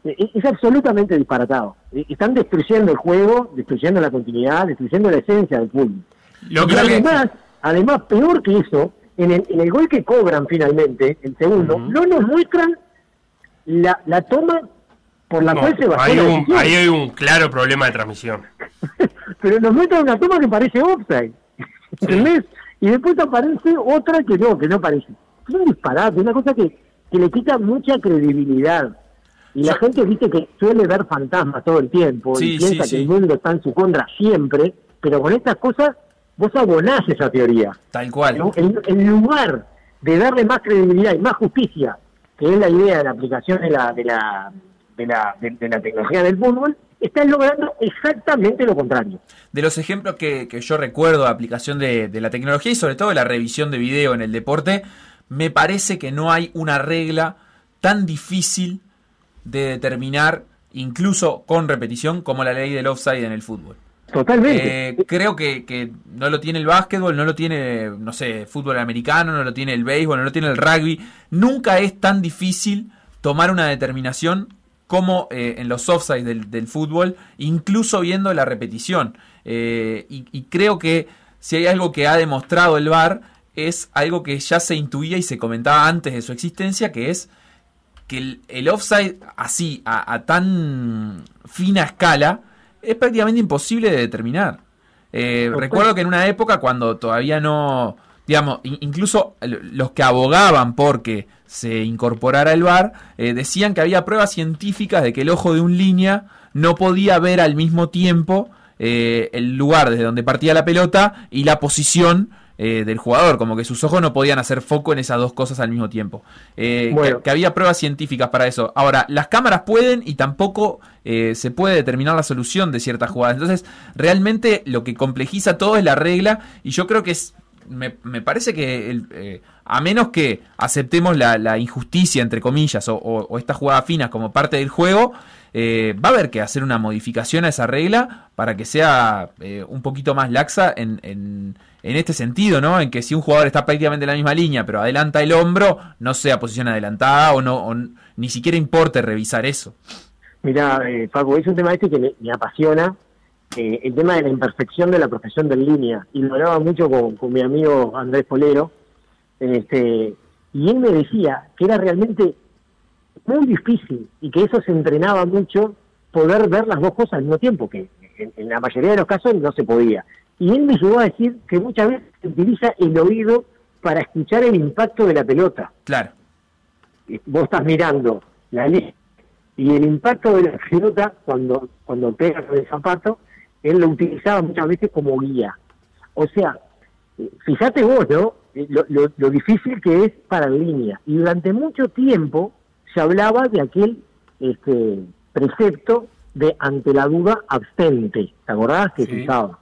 Speaker 6: E- e- Es absolutamente disparatado. E- Están destruyendo el juego, destruyendo la continuidad, destruyendo la esencia del fútbol.
Speaker 1: Lo que
Speaker 6: además, además, peor que eso, en el, en el gol que cobran finalmente, el segundo, no nos muestran la, la toma por la
Speaker 1: No,
Speaker 6: cual se bajó
Speaker 1: hay, un, ahí hay un claro problema de transmisión.
Speaker 6: pero nos meten una toma que parece offside. ¿Entendés? Y después aparece otra que no, que no parece. Es un disparate, una cosa que, que le quita mucha credibilidad. Y la gente, viste, que suele ver fantasmas todo el tiempo
Speaker 2: Sí,
Speaker 6: y piensa
Speaker 2: sí,
Speaker 6: que
Speaker 2: sí.
Speaker 6: el mundo está en su contra siempre, pero con estas cosas vos abonás esa teoría.
Speaker 2: Tal cual.
Speaker 6: ¿no? En, en lugar de darle más credibilidad y más justicia, que es la idea de la aplicación de la, de la, de la, de- de la tecnología del fútbol, están logrando exactamente lo contrario.
Speaker 2: de los ejemplos que, que yo recuerdo de aplicación de, de la tecnología y sobre todo de la revisión de video en el deporte, me parece que no hay una regla tan difícil de determinar, incluso con repetición, como la ley del offside en el fútbol.
Speaker 6: Totalmente.
Speaker 2: Eh, creo que, que no lo tiene el básquetbol, no lo tiene, no sé, fútbol americano, no lo tiene el béisbol, no lo tiene el rugby. Nunca es tan difícil tomar una determinación como eh, en los offsides del, del fútbol, incluso viendo la repetición. Eh, y, y creo que si hay algo que ha demostrado el VAR, es algo que ya se intuía y se comentaba antes de su existencia, que es que el, el offside así, a, a tan fina escala, es prácticamente imposible de determinar. Eh, recuerdo que en una época cuando todavía no, digamos, in- incluso los que abogaban porque se incorporara el VAR, eh, decían que había pruebas científicas de que el ojo de un línea no podía ver al mismo tiempo eh, el lugar desde donde partía la pelota y la posición eh, del jugador, como que sus ojos no podían hacer foco en esas dos cosas al mismo tiempo. Eh,
Speaker 6: Bueno.
Speaker 2: que, que había pruebas científicas para eso. Ahora, las cámaras pueden y tampoco eh, se puede determinar la solución de ciertas jugadas. Entonces, realmente lo que complejiza todo es la regla y yo creo que es... Me, me parece que el, eh, a menos que aceptemos la, la injusticia, entre comillas, o, o- o estas jugadas finas como parte del juego, eh, va a haber que hacer una modificación a esa regla para que sea eh, un poquito más laxa en, en- en este sentido, ¿no? En que si un jugador está prácticamente en la misma línea, pero adelanta el hombro, no sea posición adelantada o no, o ni siquiera importe revisar eso.
Speaker 6: Mira, eh, Paco, es un tema este que me, apasiona, eh, el tema de la imperfección de la profesión de línea, y lo hablaba mucho con, con mi amigo Andrés Polero, este, y él me decía que era realmente muy difícil y que eso se entrenaba mucho poder ver las dos cosas al mismo tiempo, que en, en la mayoría de los casos no se podía. Y él me llegó a decir que muchas veces se utiliza el oído para escuchar el impacto de la pelota
Speaker 2: Claro,
Speaker 6: vos estás mirando la línea y el impacto de la pelota cuando cuando pega con el zapato, él lo utilizaba muchas veces como guía. O sea, eh, fíjate vos, ¿no? Eh, Lo, lo- lo difícil que es para la línea. Y durante mucho tiempo se hablaba de aquel este, precepto de ante la duda abstente. ¿Te acordás que se
Speaker 1: Sí.
Speaker 6: usaba?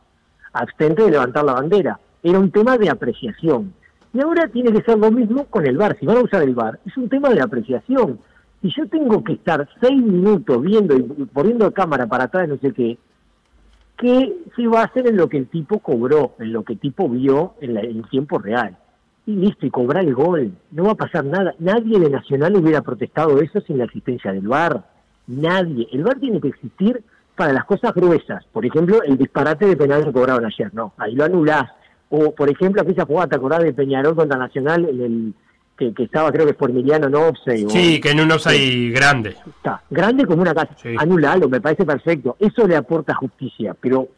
Speaker 6: Abstente de levantar la bandera. Era un tema de apreciación. Y ahora tiene que ser lo mismo con el bar. Si van a usar el bar, es un tema de apreciación. Si yo tengo que estar seis minutos viendo y poniendo cámara para atrás, no sé qué, ¿qué se va a hacer en lo que el tipo cobró, en lo que el tipo vio en, la- en tiempo real? Y listo, y cobrar el gol. No va a pasar nada. Nadie de Nacional hubiera protestado eso sin la existencia del VAR. Nadie. El VAR tiene que existir para las cosas gruesas. Por ejemplo, el disparate de penal que cobraron ayer. No, ahí lo anulás. O, por ejemplo, aquella jugada, ¿te acordás de Peñarol contra Nacional en el que, que estaba, creo que por Emiliano Nopse? o-
Speaker 1: Sí, que en un offside grande.
Speaker 6: está grande como una casa.
Speaker 1: Sí.
Speaker 6: Anulalo, me parece perfecto. Eso le aporta justicia, pero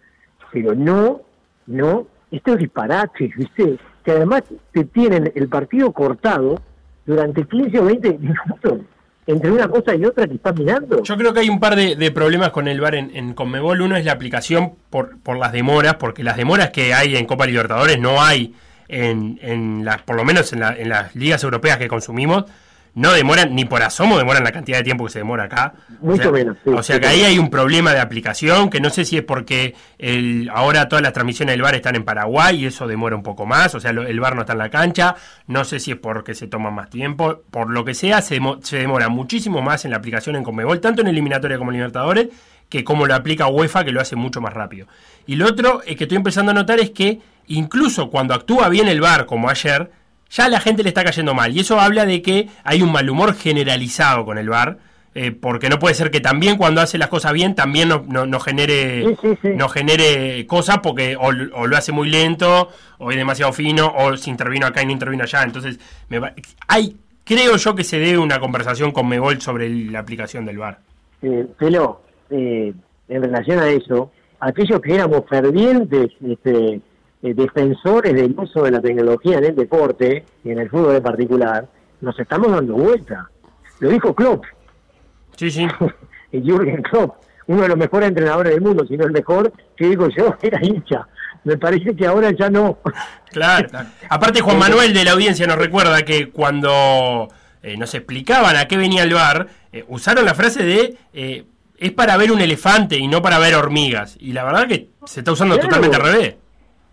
Speaker 6: pero no, no, esto es disparate, ¿viste? Que además te tienen el partido cortado durante 15 o 20 minutos entre una cosa y otra que estás mirando.
Speaker 1: Yo creo que hay un par de, de problemas con el VAR en, en Conmebol. Uno es la aplicación por, por las demoras, porque las demoras que hay en Copa Libertadores no hay en, en las, por lo menos en, la- en las ligas europeas que consumimos. No demoran, ni por asomo demoran la cantidad de tiempo que se demora acá.
Speaker 6: Mucho
Speaker 1: o sea,
Speaker 6: menos, sí,
Speaker 1: o sea
Speaker 6: sí,
Speaker 1: que ahí hay un problema de aplicación, que no sé si es porque el, ahora todas las transmisiones del VAR están en Paraguay y eso demora un poco más, o sea, lo- el VAR no está en la cancha, no sé si es porque se toma más tiempo, por lo que sea, se, se demora muchísimo más en la aplicación en Conmebol, tanto en eliminatoria como en Libertadores, que como lo aplica UEFA, que lo hace mucho más rápido. Y lo otro eh, que estoy empezando a notar es que incluso cuando actúa bien el VAR, como ayer, ya a la gente le está cayendo mal. Y eso habla de que hay un mal humor generalizado con el VAR. eh, porque no puede ser que también cuando hace las cosas bien también no, no- no genere
Speaker 6: Sí, sí, sí.
Speaker 1: no genere cosas porque o, o lo hace muy lento o es demasiado fino o se intervino acá y no intervino allá entonces me va- hay creo yo que se debe una conversación con Megol sobre la aplicación del VAR
Speaker 6: Eh, Pelo, eh, en relación a eso, aquellos que éramos fervientes este, eh, defensores del uso de la tecnología en el deporte y en el fútbol en particular, nos estamos dando vuelta. Lo dijo Klopp,
Speaker 1: Sí, sí.
Speaker 6: Jürgen Klopp, uno de los mejores entrenadores del mundo, si no el mejor, que digo yo, era hincha. Me parece que ahora ya no.
Speaker 1: Claro. Aparte, Juan Manuel de la audiencia nos recuerda que cuando eh, nos explicaban a qué venía el bar, eh, usaron la frase de eh, es para ver un elefante y no para ver hormigas. Y la verdad que se está usando
Speaker 6: Claro.
Speaker 1: totalmente al revés.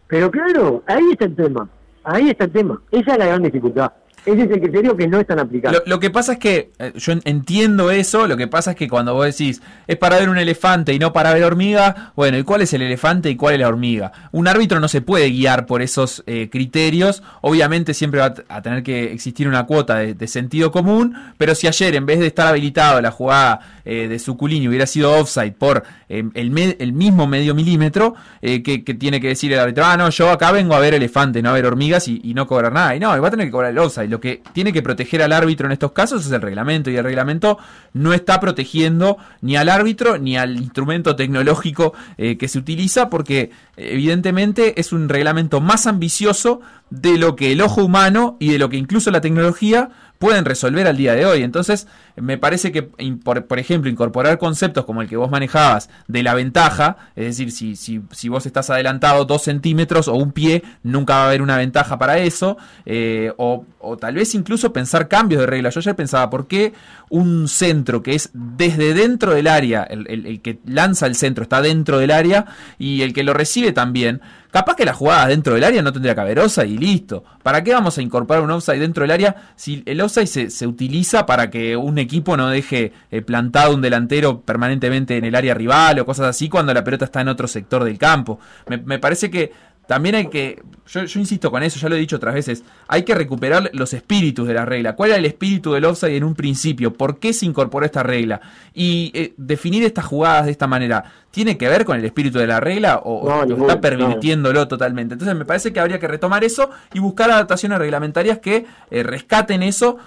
Speaker 6: Pero claro, ahí está el tema. Ahí está el tema. Esa es la gran dificultad. Ese es el criterio que no están aplicados.
Speaker 2: Lo, que pasa es que eh, yo en- entiendo eso, lo que pasa es que cuando vos decís es para ver un elefante y no para ver hormiga, bueno, ¿y cuál es el elefante y cuál es la hormiga? Un árbitro no se puede guiar por esos eh, criterios, obviamente siempre va a tener que existir una cuota de, sentido común, pero si ayer en vez de estar habilitado la jugada eh, de Suculini hubiera sido offside por eh, el, el mismo medio milímetro, eh, que, que tiene que decir el árbitro, ah, no, yo acá vengo a ver elefantes, no a ver hormigas y, y no cobrar nada. Y no, va a tener que cobrar el offside. Lo que tiene que proteger al árbitro en estos casos es el reglamento y el reglamento no está protegiendo ni al árbitro ni al instrumento tecnológico eh, que se utiliza porque evidentemente es un reglamento más ambicioso de lo que el ojo humano y de lo que incluso la tecnología pueden resolver al día de hoy. Entonces, me parece que, por, por ejemplo, incorporar conceptos como el que vos manejabas de la ventaja, es decir, si, si, si vos estás adelantado dos centímetros o un pie, nunca va a haber una ventaja para eso, eh, o, o tal vez incluso pensar cambios de regla. Yo ayer pensaba, ¿por qué un centro que es desde dentro del área, el que lanza el centro está dentro del área y el que lo recibe también? Capaz que la jugada dentro del área no tendría que haber offside y listo. ¿Para qué vamos a incorporar un offside dentro del área si el offside se, se utiliza para que un equipo no deje eh, plantado un delantero permanentemente en el área rival o cosas así cuando la pelota está en otro sector del campo? Me, me parece que también hay que, yo, yo insisto con eso, ya lo he dicho otras veces, hay que recuperar los espíritus de la regla. ¿Cuál era el espíritu del offside en un principio? ¿Por qué se incorporó esta regla? Y eh, definir estas jugadas de esta manera, ¿tiene que ver con el espíritu de la regla o,
Speaker 6: No,
Speaker 2: o
Speaker 6: ningún-
Speaker 2: está permitiéndolo totalmente? Entonces me parece que habría que retomar eso y buscar adaptaciones reglamentarias que eh, rescaten eso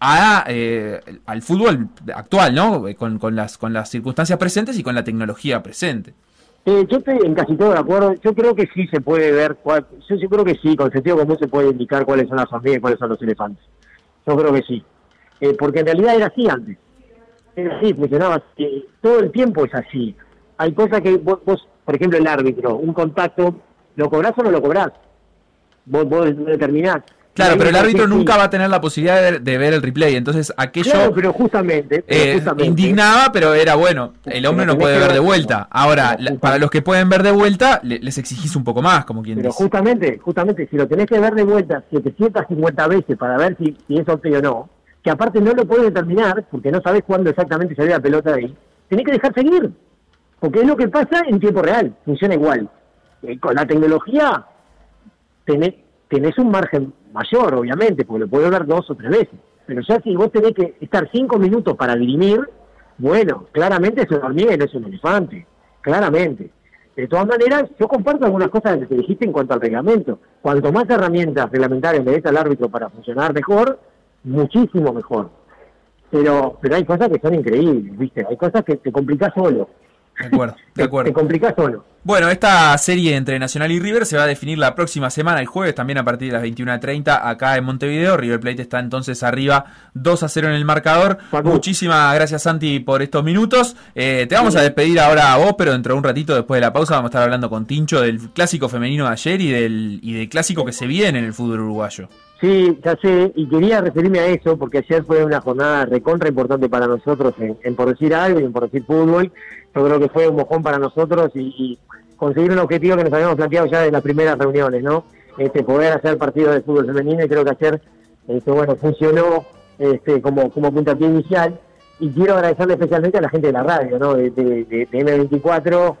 Speaker 2: a, eh, al fútbol actual, ¿no? Eh, Con, con las, con las circunstancias presentes y con la tecnología presente.
Speaker 6: Eh, yo estoy en casi todo de acuerdo. Yo creo que sí se puede ver, yo, creo que sí, con sentido común se puede indicar cuáles son las hormigas y cuáles son los elefantes. Yo creo que sí. Eh, porque en realidad era así antes. Era así, funcionaba así. Todo el tiempo es así. Hay cosas que vos, vos, por ejemplo, el árbitro, un contacto, ¿lo cobrás o no lo cobrás? Vos, vos determinás.
Speaker 2: Claro, pero el árbitro nunca va a tener la posibilidad de, de ver el replay. Entonces, aquello
Speaker 6: Claro, pero justamente, pero
Speaker 2: eh,
Speaker 6: justamente-
Speaker 2: indignaba, pero era bueno. El hombre no puede ver de vuelta. Ahora,
Speaker 6: Pero
Speaker 2: la- para los que pueden ver de vuelta, le- les exigís un poco más, como quien
Speaker 6: Pero
Speaker 2: dice.
Speaker 6: justamente, justamente, si lo tenés que ver de vuelta 750 veces para ver si, si es offside o no, que aparte no lo puedes determinar, porque no sabes cuándo exactamente salió la pelota de ahí, tenés que dejar seguir. Porque es lo que pasa en tiempo real, funciona igual. Eh, con la tecnología tenés, tenés un margen mayor, obviamente, porque lo podés ver dos o tres veces. Pero ya si vos tenés que estar cinco minutos para dirimir, bueno, claramente es una hormiga y no es un elefante. Claramente. De todas maneras, yo comparto algunas cosas que te dijiste en cuanto al reglamento. Cuanto más herramientas reglamentarias le des al árbitro para funcionar mejor, muchísimo mejor. Pero, pero hay cosas que son increíbles, ¿viste? Hay cosas que te complicás solo.
Speaker 2: De acuerdo, de
Speaker 6: Te, te
Speaker 2: acuerdo.
Speaker 6: complicás solo.
Speaker 2: Bueno, esta serie entre Nacional y River se va a definir la próxima semana, el jueves, también a partir de las 21.30 acá en Montevideo. River Plate está entonces arriba 2 a 0 en el marcador. Muchísimas gracias, Santi, por estos minutos. Eh, te vamos a despedir ahora a vos, pero dentro de un ratito, después de la pausa, vamos a estar hablando con Tincho del clásico femenino de ayer y del, y del clásico que se viene en el fútbol uruguayo.
Speaker 6: Sí, ya sé, y quería referirme a eso porque ayer fue una jornada recontra importante para nosotros en, por decir algo y en por decir fútbol. Yo creo que fue un mojón para nosotros y, conseguir un objetivo que nos habíamos planteado ya en las primeras reuniones, ¿no? Este, poder hacer partidos de fútbol femenino y creo que ayer, este, bueno, funcionó este, como, como puntapié inicial. Y quiero agradecerle especialmente a la gente de la radio, ¿no? De- de M24,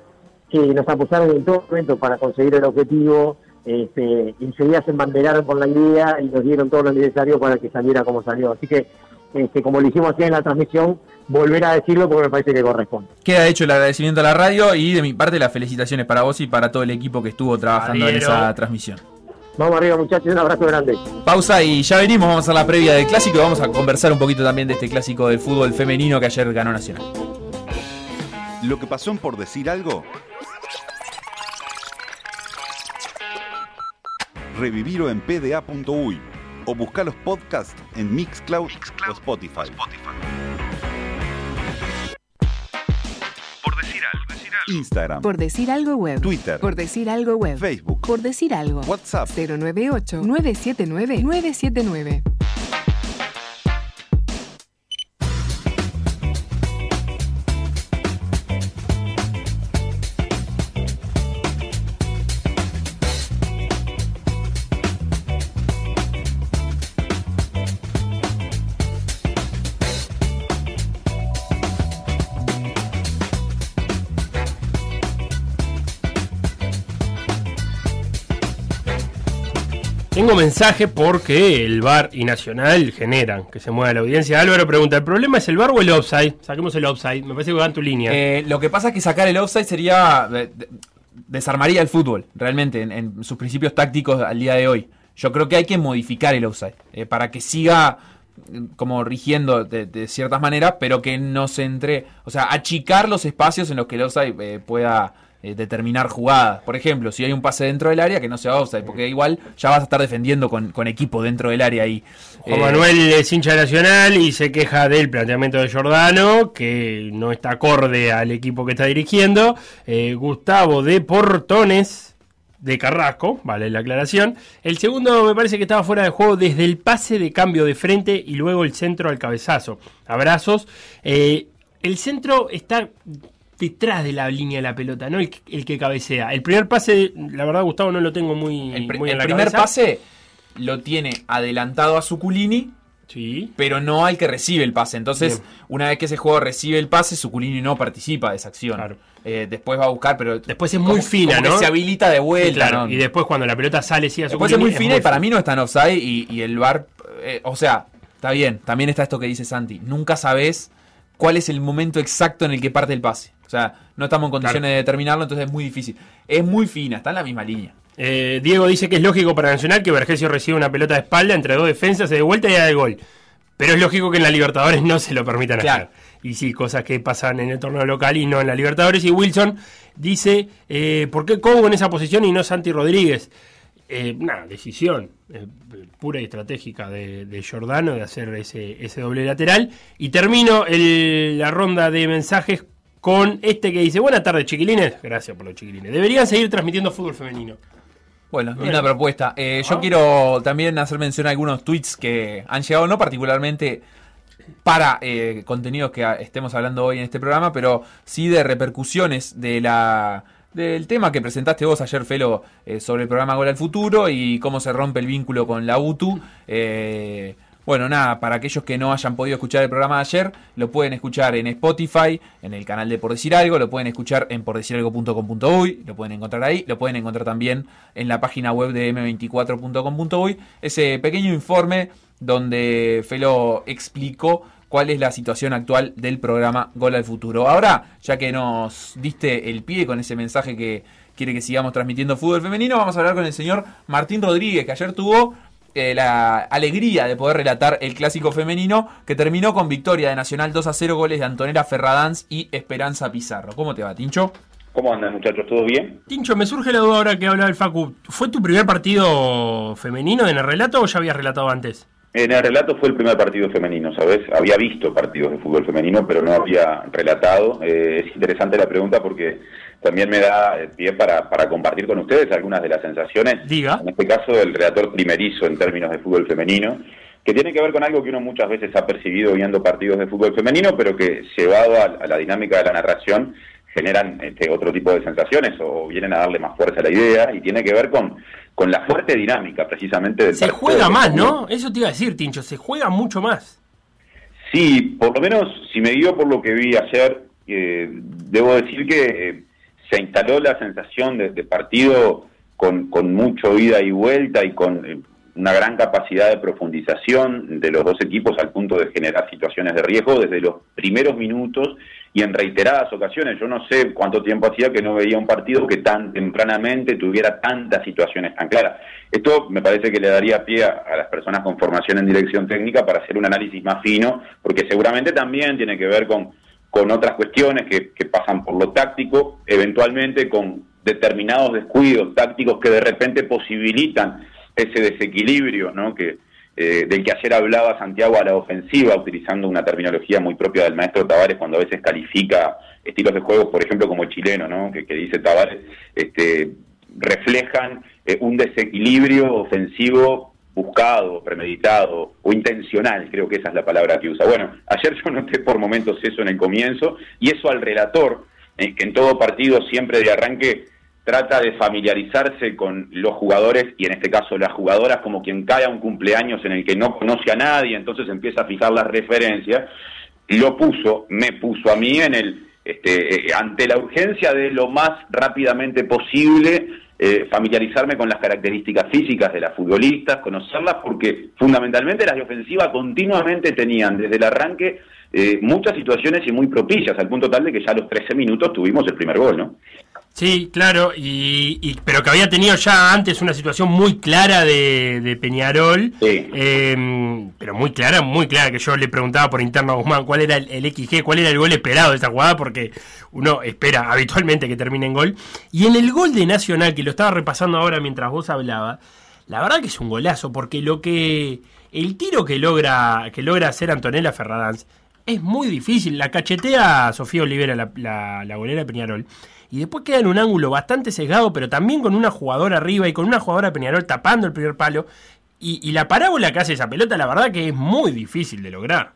Speaker 6: que nos apoyaron en todo momento para conseguir el objetivo, este, enseguida se embanderaron con la idea y nos dieron todo lo necesario para que saliera como salió. Así que, este, como lo hicimos así en la transmisión, volver a decirlo porque me parece que corresponde.
Speaker 2: Queda hecho el agradecimiento a la radio y de mi parte las felicitaciones para vos y para todo el equipo que estuvo trabajando en esa transmisión.
Speaker 6: Vamos arriba muchachos, un abrazo grande.
Speaker 2: Pausa y ya venimos, vamos a hacer la previa del clásico y vamos a conversar un poquito también de este clásico del fútbol femenino que ayer ganó Nacional.
Speaker 5: Lo que pasó en por decir algo. Revivirlo en pda.uy o buscar los podcasts en Mixcloud, o Spotify. Por decir algo. Instagram,
Speaker 3: Por decir algo web.
Speaker 5: Twitter,
Speaker 3: Por decir algo web.
Speaker 5: Facebook,
Speaker 3: Por decir algo.
Speaker 5: WhatsApp.
Speaker 3: 098-979-979.
Speaker 1: Tengo mensaje porque el bar y Nacional generan que se mueva la audiencia. Álvaro pregunta, ¿el problema es el bar o el offside? Saquemos el offside, me parece que va en tu línea.
Speaker 2: Eh, lo que pasa es que sacar el offside sería. de- desarmaría el fútbol, realmente, en, sus principios tácticos al día de hoy. Yo creo que hay que modificar el offside eh, para que siga eh, como rigiendo de, de ciertas maneras, pero que no se entre. O sea, achicar los espacios en los que el offside eh, pueda. Eh, determinar jugadas. Por ejemplo, si hay un pase dentro del área, que no sea offside, porque igual ya vas a estar defendiendo con, con equipo dentro del área ahí.
Speaker 1: Juan
Speaker 2: Eh,
Speaker 1: Manuel es hincha Nacional y se queja del planteamiento de Giordano, que no está acorde al equipo que está dirigiendo. Eh, Gustavo de Portones, de Carrasco, vale la aclaración. El segundo me parece que estaba fuera de juego desde el pase de cambio de frente y luego el centro al cabezazo. Abrazos. Eh, el centro está detrás de la línea de la pelota, no el, que- el que cabecea. El primer pase, la verdad, Gustavo, no lo tengo muy,
Speaker 2: el, pri-
Speaker 1: muy en
Speaker 2: el
Speaker 1: la
Speaker 2: primer
Speaker 1: cabeza.
Speaker 2: pase lo tiene adelantado a Suculini
Speaker 1: Sí.
Speaker 2: pero no al que recibe el pase. Entonces,
Speaker 1: Bien.
Speaker 2: una vez que ese jugador recibe el pase, Suculini no participa de esa acción.
Speaker 1: Claro.
Speaker 2: Eh, después va a buscar, pero
Speaker 1: Después es muy
Speaker 2: como-
Speaker 1: fina,
Speaker 2: como
Speaker 1: ¿no?
Speaker 2: se habilita de
Speaker 1: Sí,
Speaker 2: vuelta.
Speaker 1: claro,
Speaker 2: ¿no?
Speaker 1: Y después cuando la pelota sale, sí, a
Speaker 2: Después es muy fina y para mí no está en offside y, y el VAR, eh, o sea, está bien, también está esto que dice Santi, nunca sabes cuál es el momento exacto en el que parte el pase. O sea, no estamos en condiciones de determinarlo, entonces es muy difícil. Es muy fina, está en la misma línea.
Speaker 1: Eh, Diego dice que es lógico para Nacional que Vergesio reciba una pelota de espalda entre dos defensas, se de vuelta y da de gol. Pero es lógico que en la Libertadores no se lo permitan
Speaker 2: Claro.
Speaker 1: hacer. Y sí, cosas que pasan en el torneo local y no en la Libertadores. Y Wilson dice, eh, ¿por qué Cobo en esa posición y no Santi Rodríguez? Eh, nada, decisión eh, pura y estratégica de, de Giordano de hacer ese, ese doble lateral. Y termino el- la ronda de mensajes con este que dice, buenas tardes chiquilines. Gracias por los chiquilines. Deberían seguir transmitiendo fútbol femenino.
Speaker 2: Bueno,
Speaker 1: Bueno.
Speaker 2: una propuesta. Eh, yo
Speaker 1: Ah.
Speaker 2: quiero también hacer mención a algunos tweets que han llegado, no particularmente para eh, contenidos que estemos hablando hoy en este programa, pero sí de repercusiones de la del tema que presentaste vos ayer, Felo, eh, sobre el programa Gol al Futuro y cómo se rompe el vínculo con la UTU. Eh, bueno, nada, para aquellos que no hayan podido escuchar el programa de ayer, lo pueden escuchar en Spotify, en el canal de Por Decir Algo, lo pueden escuchar en pordeciralgo.com.uy, lo pueden encontrar ahí, lo pueden encontrar también en la página web de m24.com.uy, ese pequeño informe donde Felo explicó cuál es la situación actual del programa Gol al Futuro. Ahora, ya que nos diste el pie con ese mensaje que quiere que sigamos transmitiendo fútbol femenino, vamos a hablar con el señor Martín Rodríguez, que ayer tuvo eh, la alegría de poder relatar el clásico femenino que terminó con victoria de Nacional 2 a 0 goles de Antonella Ferradanz y Esperanza Pizarro. ¿Cómo te va, Tincho?
Speaker 7: ¿Cómo andan muchachos? ¿Todo bien?
Speaker 1: Tincho, me surge la duda ahora que habla el Facu. ¿Fue tu primer partido femenino en el relato o ya habías relatado antes?
Speaker 7: En el relato fue el primer partido femenino, ¿sabes? Había visto partidos de fútbol femenino, pero no había relatado. Eh, es interesante la pregunta porque también me da eh, pie para, para compartir con ustedes algunas de las sensaciones.
Speaker 1: Diga.
Speaker 7: En este caso, del relator primerizo en términos de fútbol femenino, que tiene que ver con algo que uno muchas veces ha percibido viendo partidos de fútbol femenino, pero que llevado a, a la dinámica de la narración generan este, otro tipo de sensaciones o vienen a darle más fuerza a la idea y tiene que ver con, con la fuerte dinámica precisamente del
Speaker 1: Se
Speaker 7: partido
Speaker 1: juega más. ¿no? Eso te iba a decir, Tincho, se juega mucho más.
Speaker 7: Sí, por lo menos si me guío por lo que vi ayer, eh, debo decir que eh, se instaló la sensación de, de partido con, con mucho ida y vuelta y con eh, una gran capacidad de profundización de los dos equipos al punto de generar situaciones de riesgo desde los primeros minutos y en reiteradas ocasiones. Yo no sé cuánto tiempo hacía que no veía un partido que tan tempranamente tuviera tantas situaciones tan claras. Esto me parece que le daría pie a, las personas con formación en dirección técnica para hacer un análisis más fino, porque seguramente también tiene que ver con con otras cuestiones que, que pasan por lo táctico, eventualmente con determinados descuidos tácticos que de repente posibilitan ese desequilibrio, ¿no? Que, eh, del que ayer hablaba Santiago a la ofensiva, utilizando una terminología muy propia del maestro Tavares cuando a veces califica estilos de juego, por ejemplo, como el chileno, ¿no? que, dice Tavares, este, reflejan eh, un desequilibrio ofensivo buscado, premeditado o intencional, creo que esa es la palabra que usa. Bueno, ayer yo noté por momentos eso en el comienzo y eso al relator, eh, que en todo partido siempre de arranque trata de familiarizarse con los jugadores y en este caso las jugadoras como quien cae a un cumpleaños en el que no conoce a nadie, entonces empieza a fijar las referencias, lo puso, me puso a mí en el este, eh, ante la urgencia de lo más rápidamente posible eh, familiarizarme con las características físicas de las futbolistas, conocerlas, porque fundamentalmente las de ofensiva continuamente tenían desde el arranque eh, muchas situaciones y muy propicias, al punto tal de que ya a los 13 minutos tuvimos el primer gol, ¿no?
Speaker 1: Sí, claro, y, pero que había tenido ya antes una situación muy clara de, Peñarol, em, pero muy clara, muy clara, que yo le preguntaba por interno a Guzmán cuál era el, XG, cuál era el gol esperado de esta jugada, porque uno espera habitualmente que termine en gol. Y en el gol de Nacional, que lo estaba repasando ahora mientras vos hablaba, la verdad que es un golazo, porque lo que el tiro que logra que logra hacer Antonella Ferradanz es muy difícil. La cachetea a Sofía Olivera, la, la, la golera de Peñarol y después queda en un ángulo bastante sesgado, pero también con una jugadora arriba y con una jugadora Peñarol tapando el primer palo. Y, la parábola que hace esa pelota, la verdad que es muy difícil de lograr.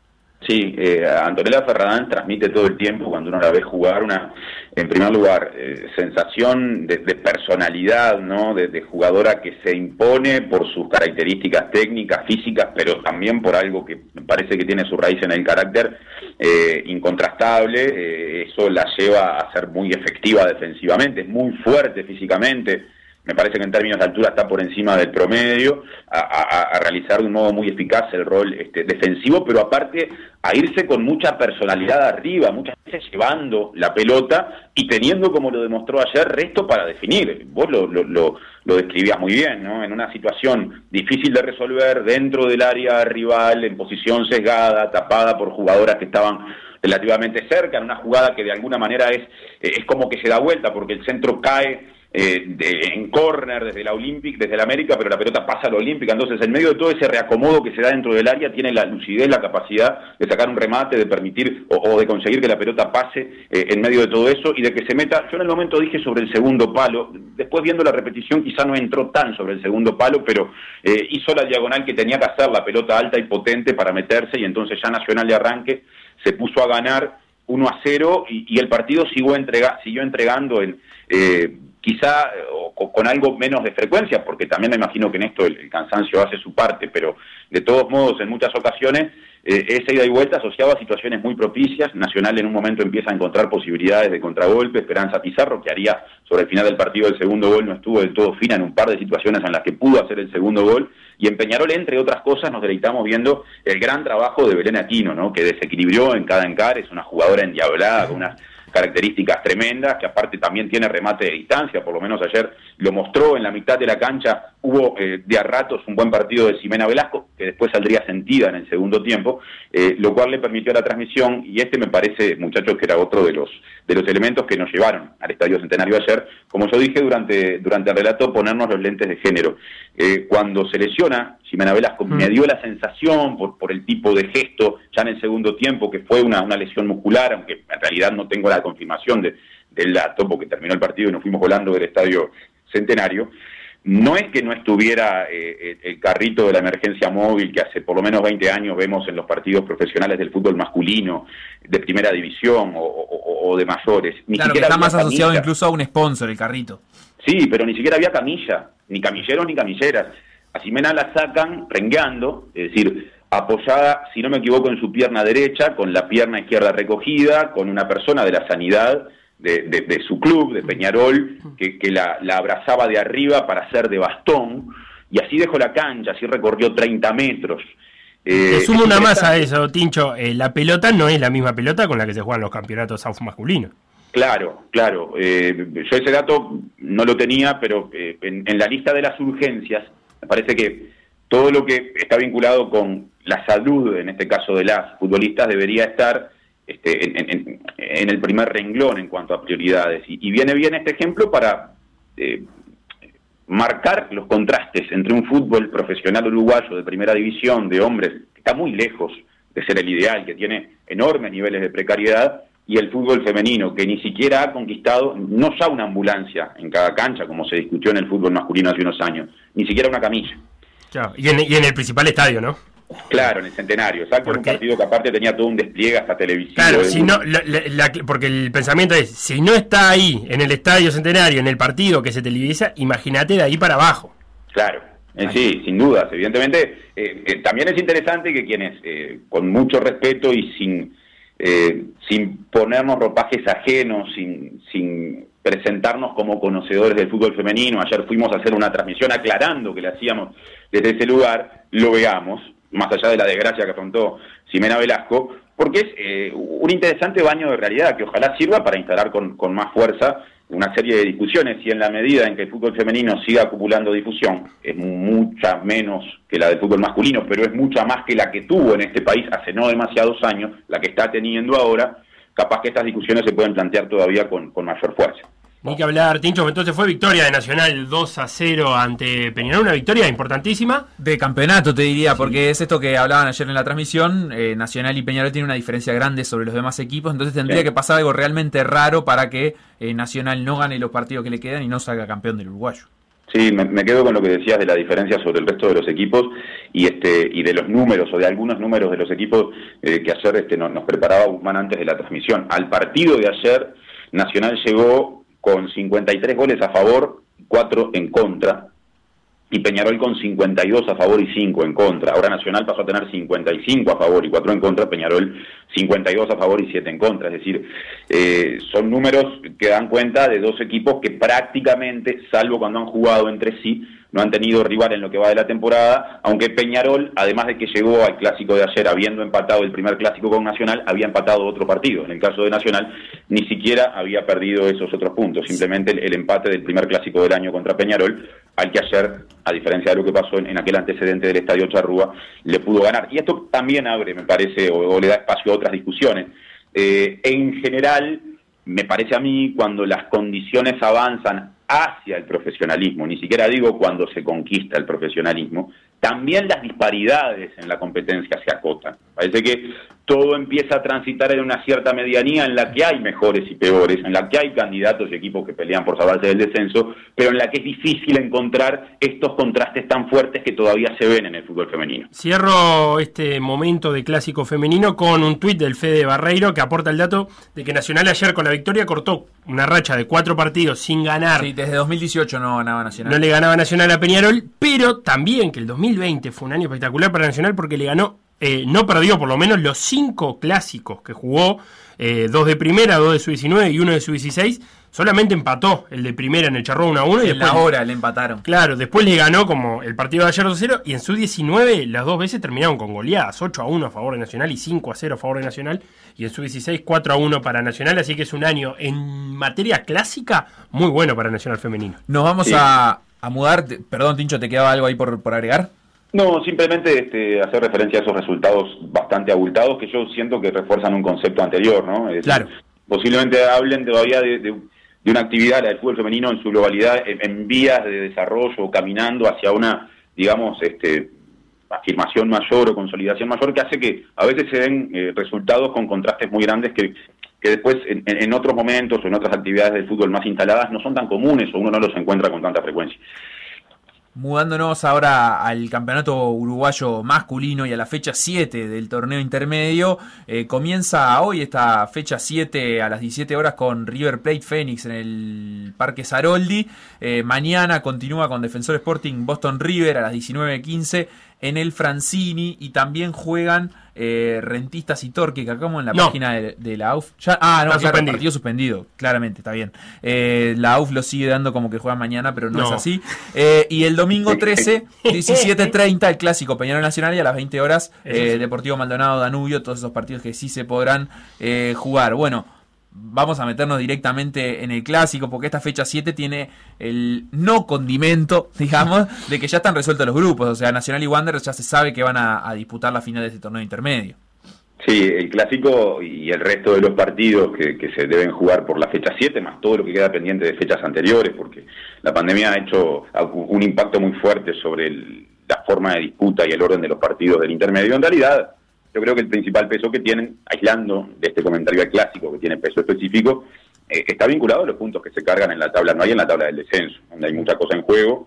Speaker 7: Sí, eh, Antonella Ferradán transmite todo el tiempo cuando uno la ve jugar una, en primer lugar, eh, sensación de, personalidad, ¿no? De, jugadora que se impone por sus características técnicas, físicas, pero también por algo que me parece que tiene su raíz en el carácter eh, incontrastable. Eso la lleva a ser muy efectiva defensivamente, es muy fuerte físicamente me parece que en términos de altura está por encima del promedio, a, realizar de un modo muy eficaz el rol este, defensivo, pero aparte a irse con mucha personalidad arriba, muchas veces llevando la pelota y teniendo, como lo demostró ayer, resto para definir. Vos lo, lo, lo, describías muy bien, ¿no? En una situación difícil de resolver dentro del área rival, en posición sesgada, tapada por jugadoras que estaban relativamente cerca, en una jugada que de alguna manera es, es como que se da vuelta porque el centro cae eh, en córner desde la Olympic, desde la América, pero la pelota pasa a la Olímpica. Entonces, en medio de todo ese reacomodo que se da dentro del área, tiene la lucidez, la capacidad de sacar un remate, de permitir o, de conseguir que la pelota pase eh, en medio de todo eso y de que se meta. Yo en el momento dije sobre el segundo palo, después viendo la repetición, quizá no entró tan sobre el segundo palo, pero eh, hizo la diagonal que tenía que hacer, la pelota alta y potente para meterse, y entonces ya Nacional de arranque se puso a ganar 1 a 0 y, el partido siguió, entrega, siguió entregando en quizá con algo menos de frecuencia, porque también me imagino que en esto el, cansancio hace su parte, pero de todos modos en muchas ocasiones eh, esa ida y vuelta asociaba a situaciones muy propicias. Nacional en un momento empieza a encontrar posibilidades de contragolpe. Esperanza Pizarro, que haría sobre el final del partido el segundo gol, no estuvo del todo fina en un par de situaciones en las que pudo hacer el segundo gol. Y en Peñarol, entre otras cosas, nos deleitamos viendo el gran trabajo de Belén Aquino, ¿no? que desequilibró en cada encar, es una jugadora endiablada, con unas características tremendas, que aparte también tiene remate de distancia, por lo menos ayer lo mostró en la mitad de la cancha, hubo eh, de a ratos un buen partido de Ximena Velasco, que después saldría sentida en el segundo tiempo, eh, lo cual le permitió la transmisión, y este me parece, muchachos, que era otro de los, de los elementos que nos llevaron al Estadio Centenario ayer, como yo dije durante, durante el relato, ponernos los lentes de género. Eh, cuando se lesiona, Ximena Velasco mm. me dio la sensación, por, por el tipo de gesto, ya en el segundo tiempo, que fue una, una lesión muscular, aunque en realidad no tengo la confirmación de, del dato, porque terminó el partido y nos fuimos volando del estadio centenario. No es que no estuviera eh, el carrito de la emergencia móvil que hace por lo menos 20 años vemos en los partidos profesionales del fútbol masculino, de primera división o, de mayores.
Speaker 2: Ni claro, que está más asociado incluso a un sponsor el carrito.
Speaker 7: Sí, pero ni siquiera había camilla, ni camilleros ni camilleras. A Ximena la sacan rengueando, es decir, apoyada, si no me equivoco, en su pierna derecha, con la pierna izquierda recogida, con una persona de la sanidad de, su club, de Peñarol, que, la, abrazaba de arriba para hacer de bastón, y así dejó la cancha, así recorrió 30 metros.
Speaker 1: Eh, sumo una más a eso, Tincho, eh, la pelota no es la misma pelota con la que se juegan los campeonatos masculinos.
Speaker 7: Claro, claro. Eh, yo ese dato no lo tenía, pero eh, en, la lista de las urgencias, me parece que todo lo que está vinculado con la salud, en este caso de las futbolistas, debería estar este, en, el primer renglón en cuanto a prioridades. Y, viene bien este ejemplo para eh, marcar los contrastes entre un fútbol profesional uruguayo de primera división, de hombres, que está muy lejos de ser el ideal, que tiene enormes niveles de precariedad, y el fútbol femenino, que ni siquiera ha conquistado, no ya una ambulancia en cada cancha, como se discutió en el fútbol masculino hace unos años, ni siquiera una camilla.
Speaker 1: y, en, el principal estadio, ¿no?
Speaker 7: Claro, en el centenario, exacto, un partido que aparte tenía todo un despliegue hasta televisivo.
Speaker 1: Claro, si no, porque el pensamiento es, si no está ahí, en el estadio centenario, en el partido que se televisa, imagínate de ahí para abajo.
Speaker 7: Claro, eh, sí, sin dudas. Evidentemente, eh, eh, también es interesante que quienes, con mucho respeto y sin eh, sin ponernos ropajes ajenos, sin, sin presentarnos como conocedores del fútbol femenino. Ayer fuimos a hacer una transmisión aclarando que le hacíamos desde ese lugar, lo veamos, más allá de la desgracia que afrontó Ximena Velasco, porque es eh, un interesante baño de realidad que ojalá sirva para instalar con, con más fuerza una serie de discusiones y en la medida en que el fútbol femenino siga acumulando difusión, es mucha menos que la del fútbol masculino, pero es mucha más que la que tuvo en este país hace no demasiados años, la que está teniendo ahora, capaz que estas discusiones se pueden plantear todavía con, con mayor fuerza.
Speaker 1: Ni que hablar, Tincho, entonces fue victoria de Nacional 2 a 0 ante Peñarol, una victoria importantísima.
Speaker 2: De campeonato, te diría, porque es esto que hablaban ayer en la transmisión, eh, Nacional y Peñarol tienen una diferencia grande sobre los demás equipos, entonces tendría que pasar algo realmente raro para que eh, Nacional no gane los partidos que le quedan y no salga campeón del uruguayo.
Speaker 7: Sí, me, quedo con lo que decías de la diferencia sobre el resto de los equipos y este y de los números o de algunos números de los equipos eh, que ayer este, nos, nos preparaba Guzmán antes de la transmisión. Al partido de ayer, Nacional llegó con 53 goles a favor, 4 en contra, y Peñarol con 52 a favor y 5 en contra. Ahora Nacional pasó a tener 55 a favor y 4 en contra, Peñarol 52 a favor y 7 en contra. Es decir, eh, son números que dan cuenta de dos equipos que prácticamente, salvo cuando han jugado entre sí, no han tenido rival en lo que va de la temporada, aunque Peñarol, además de que llegó al clásico de ayer habiendo empatado el primer clásico con Nacional, había empatado otro partido. En el caso de Nacional, ni siquiera había perdido esos otros puntos, simplemente el, empate del primer clásico del año contra Peñarol, al que ayer, a diferencia de lo que pasó en, aquel antecedente del Estadio Charrúa, le pudo ganar. Y esto también abre, me parece, o, le da espacio a otras discusiones. Eh, en general, me parece a mí, cuando las condiciones avanzan hacia el profesionalismo, ni siquiera digo cuando se conquista el profesionalismo, también las disparidades en la competencia se acotan. Parece que todo empieza a transitar en una cierta medianía en la que hay mejores y peores, en la que hay candidatos y equipos que pelean por salvarse del descenso, pero en la que es difícil encontrar estos contrastes tan fuertes que todavía se ven en el fútbol femenino.
Speaker 1: Cierro este momento de clásico femenino con un tuit del Fede Barreiro que aporta el dato de que Nacional ayer con la victoria cortó una racha de cuatro partidos sin ganar.
Speaker 2: Sí, desde 2018 no ganaba Nacional.
Speaker 1: No le ganaba Nacional a Peñarol, pero también que el 2020 fue un año espectacular para Nacional porque le ganó eh, no perdió por lo menos los cinco clásicos que jugó, eh, dos de primera, dos de su 19 y uno de su 16, solamente empató el de primera en el Charrúa 1 a 1 y
Speaker 2: en la hora le empataron.
Speaker 1: Claro, después le ganó como el partido de ayer 2 a 0 y en su 19 las dos veces terminaron con goleadas, 8 a 1 a favor de Nacional y 5 a 0 a favor de Nacional y en su 16 4 a 1 para Nacional, así que es un año en materia clásica muy bueno para Nacional femenino.
Speaker 2: Nos vamos a, mudar, perdón Tincho, ¿te quedaba algo ahí por, por agregar?
Speaker 7: No, simplemente este, hacer referencia a esos resultados bastante abultados que yo siento que refuerzan un concepto anterior, ¿no?
Speaker 1: claro.
Speaker 7: Posiblemente hablen todavía de, una actividad, la del fútbol femenino en su globalidad, en, vías de desarrollo, caminando hacia una, digamos, este, afirmación mayor o consolidación mayor que hace que a veces se den eh, resultados con contrastes muy grandes que, que después en, en, otros momentos o en otras actividades del fútbol más instaladas no son tan comunes o uno no los encuentra con tanta frecuencia.
Speaker 2: Mudándonos ahora al campeonato uruguayo masculino y a la fecha 7 del torneo intermedio, eh, comienza hoy esta fecha 7 a las 17 horas con River Plate Phoenix en el Parque Saroldi. Eh, mañana continúa con Defensor Sporting Boston River a las 19.15 en el Francini y también juegan eh, Rentistas y Torque, que acá en la página de, la AUF. ah, no, claro, partido suspendido, claramente, está bien. Eh, la AUF lo sigue dando como que juega mañana, pero no, es así. Eh, y el domingo 13, 17.30, el clásico Peñarol Nacional y a las 20 horas Deportivo Maldonado, Danubio, todos esos partidos que sí se podrán jugar. Bueno, vamos a meternos directamente en el clásico, porque esta fecha 7 tiene el no condimento, digamos, de que ya están resueltos los grupos. O sea, Nacional y Wanderers ya se sabe que van a, disputar la final de este torneo intermedio.
Speaker 7: Sí, el clásico y el resto de los partidos que, que, se deben jugar por la fecha 7, más todo lo que queda pendiente de fechas anteriores, porque la pandemia ha hecho un impacto muy fuerte sobre el, la forma de disputa y el orden de los partidos del intermedio. En realidad, yo creo que el principal peso que tienen, aislando de este comentario clásico que tiene peso específico, eh, está vinculado a los puntos que se cargan en la tabla anual y en la tabla del descenso, donde hay mucha cosa en juego.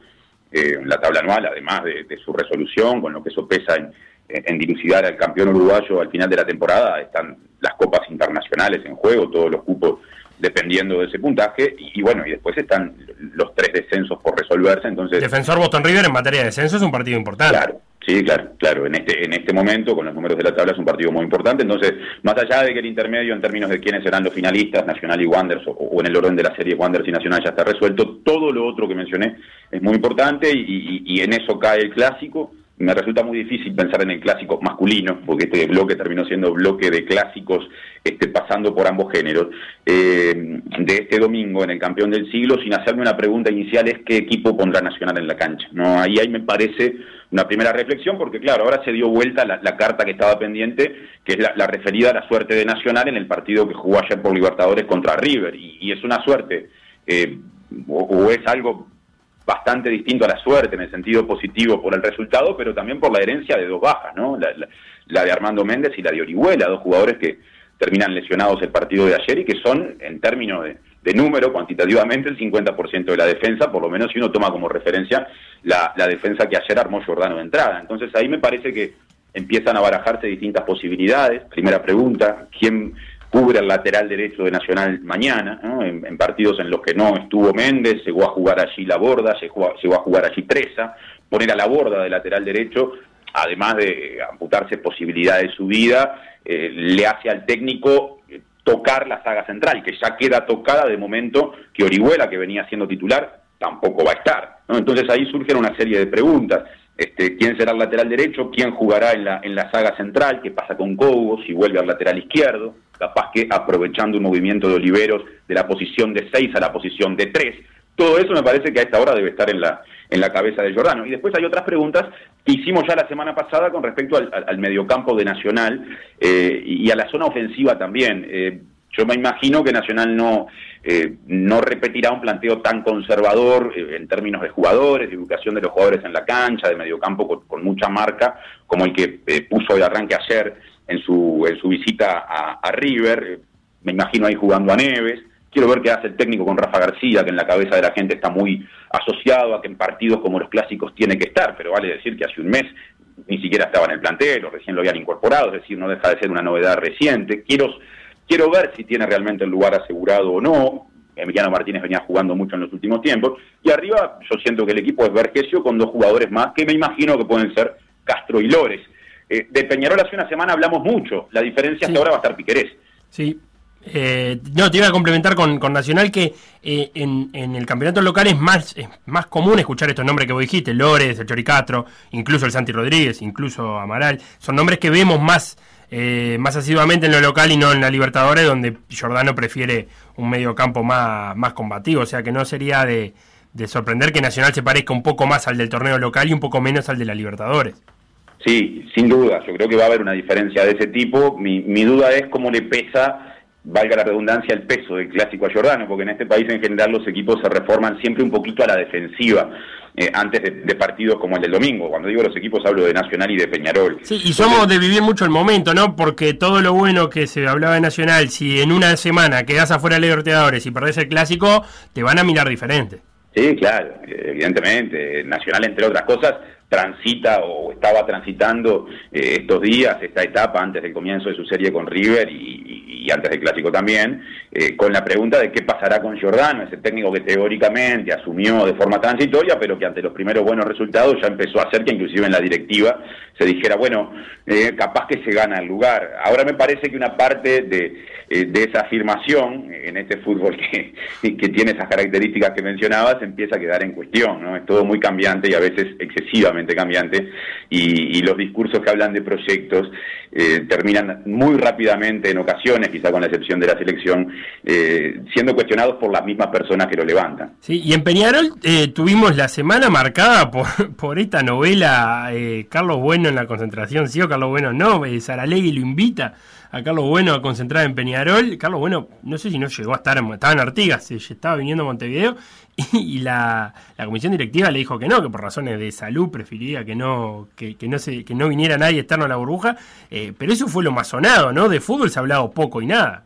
Speaker 7: Eh, en la tabla anual, además de, su resolución, con lo que eso pesa en, en dilucidar al campeón uruguayo al final de la temporada, están las copas internacionales en juego, todos los cupos dependiendo de ese puntaje, y, bueno, y después están los tres descensos por resolverse, entonces...
Speaker 1: Defensor Boston River en materia de descenso es un partido importante.
Speaker 7: Claro, sí, claro, claro, en este, en este momento, con los números de la tabla, es un partido muy importante, entonces, más allá de que el intermedio en términos de quiénes serán los finalistas, Nacional y Wanderers, o, en el orden de la serie Wanderers y Nacional ya está resuelto, todo lo otro que mencioné es muy importante, y, y en eso cae el clásico, me resulta muy difícil pensar en el clásico masculino, porque este bloque terminó siendo bloque de clásicos este, pasando por ambos géneros, eh, de este domingo en el campeón del siglo, sin hacerme una pregunta inicial, es qué equipo pondrá Nacional en la cancha. No, ahí, ahí me parece una primera reflexión, porque claro, ahora se dio vuelta la, carta que estaba pendiente, que es la, referida a la suerte de Nacional en el partido que jugó ayer por Libertadores contra River, y, es una suerte, eh, o es algo bastante distinto a la suerte en el sentido positivo por el resultado, pero también por la herencia de dos bajas, ¿no? La, de Armando Méndez y la de Orihuela, dos jugadores que terminan lesionados el partido de ayer y que son, en términos de, número, cuantitativamente, el 50% de la defensa, por lo menos si uno toma como referencia la, la defensa que ayer armó Jordano de entrada. Entonces ahí me parece que empiezan a barajarse distintas posibilidades. Primera pregunta, ¿quién cubre el lateral derecho de Nacional mañana, en, partidos en los que no estuvo Méndez, llegó a jugar allí la borda, llegó a, jugar allí Treza, poner a la borda de lateral derecho, además de amputarse posibilidades de subida, eh, le hace al técnico eh, tocar la saga central, que ya queda tocada de momento que Orihuela, que venía siendo titular, tampoco va a estar. Entonces ahí surgen una serie de preguntas. Este, quién será el lateral derecho, quién jugará en la, en la saga central, qué pasa con Cobo, si vuelve al lateral izquierdo, capaz que aprovechando un movimiento de Oliveros de la posición de 6 a la posición de 3. Todo eso me parece que a esta hora debe estar en la, en la cabeza de Jordano. Y después hay otras preguntas que hicimos ya la semana pasada con respecto al, mediocampo de Nacional eh, y a la zona ofensiva también. Eh, yo me imagino que Nacional no, eh, no repetirá un planteo tan conservador eh, en términos de jugadores, de educación de los jugadores en la cancha, de mediocampo con, con mucha marca, como el que eh, puso de arranque ayer en su, en su visita a, River. Me imagino ahí jugando a Neves. Quiero ver qué hace el técnico con Rafa García, que en la cabeza de la gente está muy asociado a que en partidos como los clásicos tiene que estar, pero vale decir que hace un mes ni siquiera estaba en el plantel, o recién lo habían incorporado, es decir, no deja de ser una novedad reciente. Quiero Quiero ver si tiene realmente el lugar asegurado o no. Emiliano Martínez venía jugando mucho en los últimos tiempos. Y arriba yo siento que el equipo es Vergesio con dos jugadores más que me imagino que pueden ser Castro y Lores. Eh, de Peñarol hace una semana hablamos mucho. La diferencia es que ahora va a estar Piquerés.
Speaker 1: Sí. Eh, no, te iba a complementar con, Nacional que eh, en, el campeonato local es más, es más común escuchar estos nombres que vos dijiste, Lores, el Choricatro, incluso el Santi Rodríguez, incluso Amaral. Son nombres que vemos más eh, más asiduamente en lo local y no en la Libertadores, donde Jordano prefiere un medio campo más, más combativo. O sea que no sería de, sorprender que Nacional se parezca un poco más al del torneo local y un poco menos al de la Libertadores.
Speaker 7: Sí, sin duda. Yo creo que va a haber una diferencia de ese tipo. Mi, mi duda es cómo le pesa valga la redundancia, el peso del clásico a Jordano, porque en este país en general los equipos se reforman siempre un poquito a la defensiva. Eh, antes de, partidos como el del domingo. Cuando digo los equipos hablo de Nacional y de Peñarol.
Speaker 1: Sí, y somos de vivir mucho el momento, ¿no? Porque todo lo bueno que se hablaba de Nacional, si en una semana quedas afuera de Libertadores y perdés el clásico, te van a mirar diferente.
Speaker 7: Sí, claro, evidentemente. Nacional, entre otras cosas, transita o estaba transitando eh, estos días, esta etapa antes del comienzo de su serie con River y, antes del clásico también, eh, con la pregunta de qué pasará con Giordano, ese técnico que teóricamente asumió de forma transitoria, pero que ante los primeros buenos resultados ya empezó a hacer que inclusive en la directiva se dijera, bueno, eh, capaz que se gana el lugar. Ahora me parece que una parte de, de esa afirmación en este fútbol que, que tiene esas características que mencionabas empieza a quedar en cuestión, ¿no? Es todo muy cambiante y a veces excesivamente cambiante y, los discursos que hablan de proyectos eh, terminan muy rápidamente en ocasiones, quizá con la excepción de la selección, eh, siendo cuestionados por las mismas personas que lo levantan.
Speaker 1: Sí, y en Peñarol eh, tuvimos la semana marcada por, por esta novela eh, Carlos Bueno en la concentración, sí o Carlos Bueno no, eh, Saralegui lo invita a Carlos Bueno a concentrar en Peñarol. Carlos Bueno, no sé si no llegó a estar, en- estaba en Artigas, estaba viniendo a Montevideo y, la, comisión directiva le dijo que no, que por razones de salud prefería que no, que, que no, se, que no viniera nadie externo a la burbuja, eh, pero eso fue lo más sonado, ¿no? De fútbol se ha hablado poco y nada.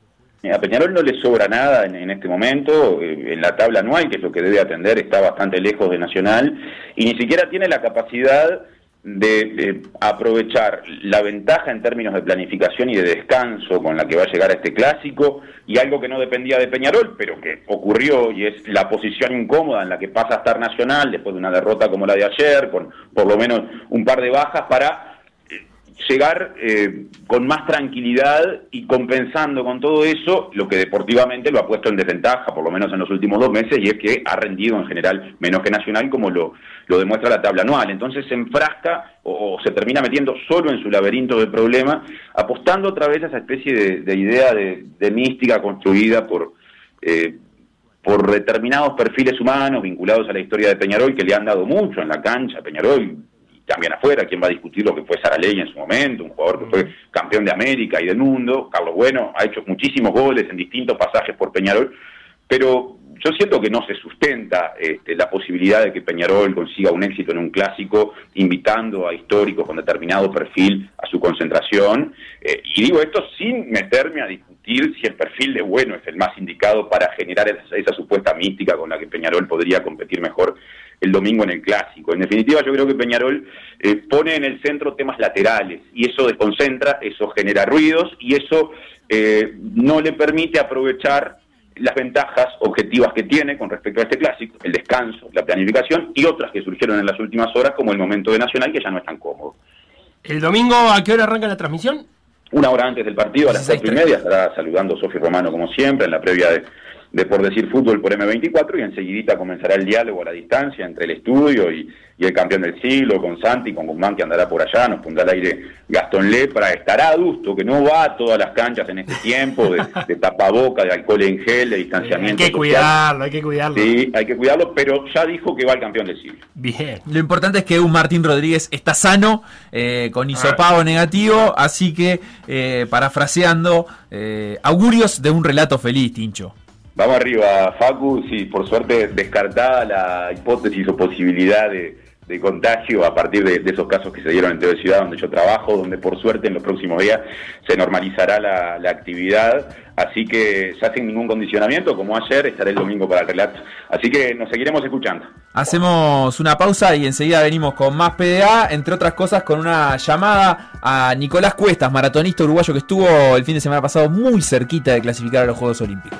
Speaker 7: A Peñarol no le sobra nada en, en este momento, eh, en la tabla anual, que es lo que debe atender, está bastante lejos de Nacional, y ni siquiera tiene la capacidad de, aprovechar la ventaja en términos de planificación y de descanso con la que va a llegar a este clásico, y algo que no dependía de Peñarol, pero que ocurrió, y es la posición incómoda en la que pasa a estar Nacional después de una derrota como la de ayer, con por lo menos un par de bajas, para llegar eh, con más tranquilidad y compensando con todo eso lo que deportivamente lo ha puesto en desventaja, por lo menos en los últimos dos meses, y es que ha rendido en general menos que Nacional, como lo, lo demuestra la tabla anual. Entonces se enfrasca o, se termina metiendo solo en su laberinto de problemas, apostando otra vez a esa especie de, de idea de, de mística construida por... Eh, por determinados perfiles humanos vinculados a la historia de Peñarol que le han dado mucho en la cancha, Peñarol también afuera, quién va a discutir lo que fue Saralegui en su momento, un jugador que fue campeón de América y del mundo, Carlos Bueno ha hecho muchísimos goles en distintos pasajes por Peñarol, pero yo siento que no se sustenta este, la posibilidad de que Peñarol consiga un éxito en un clásico invitando a históricos con determinado perfil a su concentración. Eh, y digo esto sin meterme a discutir si el perfil de bueno es el más indicado para generar esa, esa supuesta mística con la que Peñarol podría competir mejor el domingo en el clásico. En definitiva, yo creo que Peñarol eh, pone en el centro temas laterales y eso desconcentra, eso genera ruidos y eso eh, no le permite aprovechar las ventajas objetivas que tiene con respecto a este clásico, el descanso, la planificación y otras que surgieron en las últimas horas, como el momento de Nacional, que ya no es tan cómodo.
Speaker 1: ¿El domingo a qué hora arranca la transmisión?
Speaker 7: Una hora antes del partido, a las cuatro y media, estará saludando Sofía Romano como siempre, en la previa de, de Por Decir Fútbol por M24, y enseguidita comenzará el diálogo a la distancia entre el estudio y, y el campeón del siglo, con Santi, con Guzmán que andará por allá, nos pondrá al aire Gastón Lepra, estará adusto, que no va a todas las canchas en este tiempo, de, de tapaboca, de alcohol en gel, de
Speaker 1: Hay
Speaker 7: distanciamiento.
Speaker 1: que
Speaker 7: social.
Speaker 1: cuidarlo, hay que cuidarlo.
Speaker 7: Sí, hay que cuidarlo, pero ya dijo que va el campeón del siglo.
Speaker 1: Bien.
Speaker 2: Lo importante es que un Martín Rodríguez está sano, eh, con hisopado negativo, así que, eh, parafraseando, eh, augurios de un relato feliz, Tincho.
Speaker 7: Vamos arriba, Facu. Sí, por suerte descartada la hipótesis o posibilidad de, contagio a partir de, esos casos que se dieron en TV Ciudad, donde yo trabajo, donde por suerte en los próximos días se normalizará la, la actividad. Así que ya sin ningún condicionamiento, como ayer, estaré el domingo para el relato. Así que nos seguiremos escuchando.
Speaker 2: Hacemos una pausa y enseguida venimos con más PDA, entre otras cosas con una llamada a Nicolás Cuestas, maratonista uruguayo que estuvo el fin de semana pasado muy cerquita de clasificar a los Juegos Olímpicos.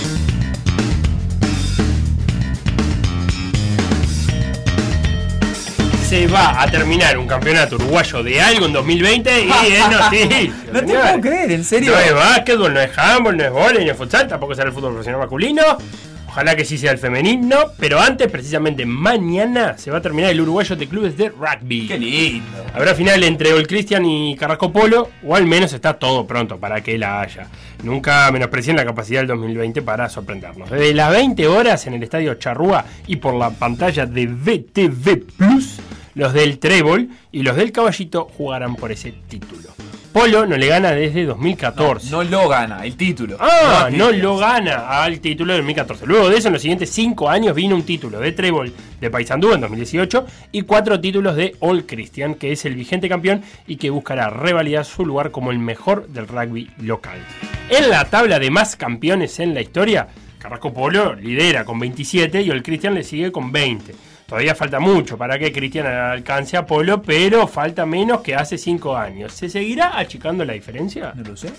Speaker 1: Se va a terminar un campeonato uruguayo de algo en 2020 y es noticia.
Speaker 2: No te puedo creer, en serio.
Speaker 1: No es básquetbol, no es handball, no es vóley, no es futsal, tampoco será el fútbol profesional masculino. Ojalá que sí sea el femenino, pero antes, precisamente mañana, se va a terminar el uruguayo de clubes de rugby.
Speaker 2: Qué lindo.
Speaker 1: Habrá final entre Old Christian y Carrasco Polo, o al menos está todo pronto para que la haya. Nunca menosprecien la capacidad del 2020 para sorprendernos. Desde las 20 horas en el estadio Charrúa y por la pantalla de VTV Plus, los del Trébol y los del Caballito jugarán por ese título. Polo no le gana desde 2014.
Speaker 2: No lo gana, el título.
Speaker 1: Ah, no lo gana al título de 2014. Luego de eso, en los siguientes 5 años vino un título de Trébol de Paysandú en 2018 y cuatro títulos de All Christian, que es el vigente campeón y que buscará revalidar su lugar como el mejor del rugby local. En la tabla de más campeones en la historia, Carrasco Polo lidera con 27 y All Christian le sigue con 20. Todavía falta mucho para que Cristian alcance a Polo, pero falta menos que hace 5 años. ¿Se seguirá achicando la diferencia?
Speaker 2: No lo sé.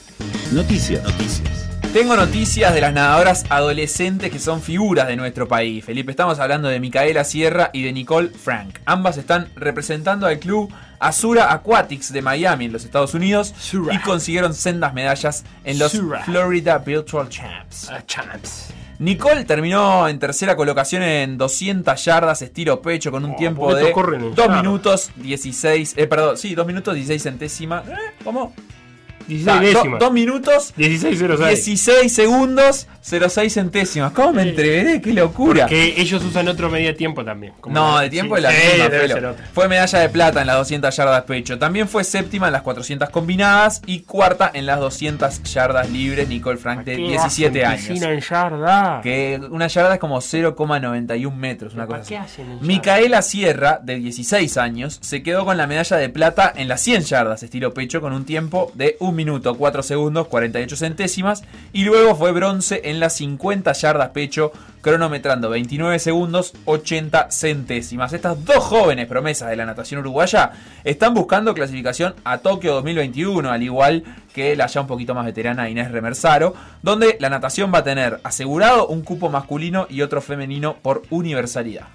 Speaker 5: Noticias. Noticias.
Speaker 2: Tengo noticias de las nadadoras adolescentes que son figuras de nuestro país. Felipe, estamos hablando de Micaela Sierra y de Nicole Frank. Ambas están representando al club Azura Aquatics de Miami en los Estados Unidos y consiguieron sendas medallas en los. Florida Virtual Champs.
Speaker 1: Ah, champs.
Speaker 2: Nicole terminó en tercera colocación en 200 yardas estilo pecho con un
Speaker 1: Oh,
Speaker 2: tiempo de
Speaker 1: estos corren en
Speaker 2: 2
Speaker 1: yardas.
Speaker 2: minutos 16, eh, perdón, sí, 2 minutos 16 centésimas. ¿Eh? ¿Cómo?
Speaker 1: 16
Speaker 2: Ah, do-
Speaker 1: décimas.
Speaker 2: dos minutos
Speaker 1: 16.06.
Speaker 2: 16 segundos 06 centésimas. ¿Cómo me entreveré? ¡Qué locura!
Speaker 1: Que ellos usan otro medio tiempo también. como
Speaker 2: No, de tiempo
Speaker 1: sí,
Speaker 2: es la
Speaker 1: sí,
Speaker 2: misma. Fue medalla de plata en las 200 yardas pecho. También fue séptima en las 400 combinadas y cuarta en las 200 yardas libres. Nicole Frank de
Speaker 1: ¿Qué
Speaker 2: 17
Speaker 1: hacen
Speaker 2: años.
Speaker 1: en yarda?
Speaker 2: Que una yarda es como 0,91 metros, una
Speaker 1: ¿Para
Speaker 2: cosa
Speaker 1: qué
Speaker 2: así.
Speaker 1: hacen en yarda?
Speaker 2: Micaela Sierra, de 16 años, se quedó con la medalla de plata en las 100 yardas estilo pecho con un tiempo de 1 minuto 4 segundos 48 centésimas y luego fue bronce en las 50 yardas pecho cronometrando 29 segundos 80 centésimas. Estas dos jóvenes promesas de la natación uruguaya están buscando clasificación a Tokio 2021, al igual que la ya un poquito más veterana Inés Remersaro, donde la natación va a tener asegurado un cupo masculino y otro femenino por universalidad.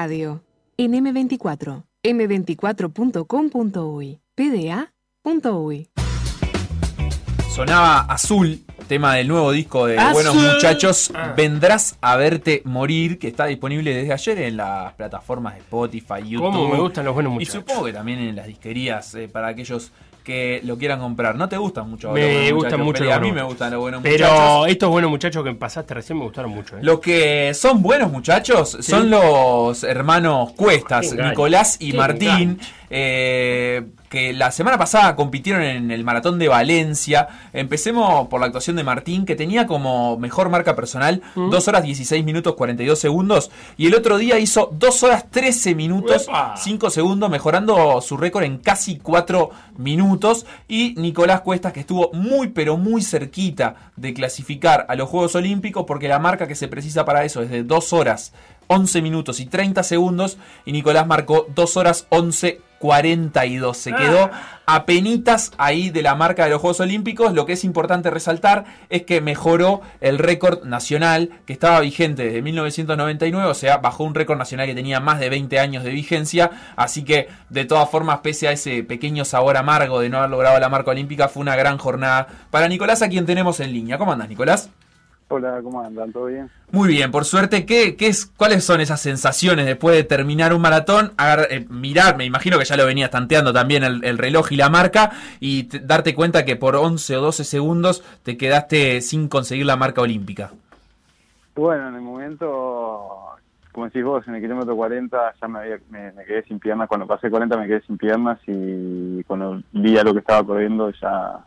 Speaker 3: Radio, en M24, m24.com.uy, pda.uy.
Speaker 2: Sonaba Azul, tema del nuevo disco de
Speaker 1: Azul.
Speaker 2: Buenos Muchachos,
Speaker 1: Ah.
Speaker 2: Vendrás a verte morir, que está disponible desde ayer en las plataformas de Spotify, YouTube.
Speaker 1: Cómo me gustan los buenos
Speaker 2: Y
Speaker 1: muchachos.
Speaker 2: supongo que también en las disquerías eh, para aquellos que lo quieran comprar. ¿No te gustan mucho
Speaker 1: Me gustan mucho los
Speaker 2: A mí me gustan los buenos
Speaker 1: Pero
Speaker 2: muchachos.
Speaker 1: estos buenos muchachos que pasaste recién me gustaron mucho. ¿eh?
Speaker 2: Los que son buenos muchachos son los hermanos Cuestas. Nicolás y
Speaker 1: Qué
Speaker 2: Martín, eh, que la semana pasada compitieron en el maratón de Valencia. Empecemos por la actuación de Martín, que tenía como mejor marca personal 2 horas 16 minutos 42 segundos. Y el otro día hizo 2 horas 13 minutos
Speaker 1: ¡Uepa!
Speaker 2: 5 segundos, mejorando su récord en casi 4 minutos. Y Nicolás Cuestas, que estuvo muy, pero muy cerquita de clasificar a los Juegos Olímpicos, porque la marca que se precisa para eso es de 2 horas 11 minutos y 30 segundos. Y Nicolás marcó 2 horas 11 42. Se quedó a penitas ahí de la marca de los Juegos Olímpicos. Lo que es importante resaltar es que mejoró el récord nacional que estaba vigente desde 1999. O sea, bajó un récord nacional que tenía más de 20 años de vigencia. Así que, de todas formas, pese a ese pequeño sabor amargo de no haber logrado la marca olímpica, fue una gran jornada para Nicolás, a quien tenemos en línea. ¿Cómo andas, Nicolás?
Speaker 8: Hola, ¿cómo andan? ¿Todo bien?
Speaker 2: Muy bien, por suerte, ¿qué, qué es, ¿cuáles son esas sensaciones después de terminar un maratón? Agar- eh, mirar, me imagino que ya lo venías tanteando también el, el reloj y la marca, y te- darte cuenta que por 11 o 12 segundos te quedaste sin conseguir la marca olímpica.
Speaker 8: Bueno, en el momento, como decís vos, en el kilómetro 40 ya me, había- me, me quedé sin piernas. Cuando pasé 40 me quedé sin piernas y cuando vi a lo que estaba corriendo ya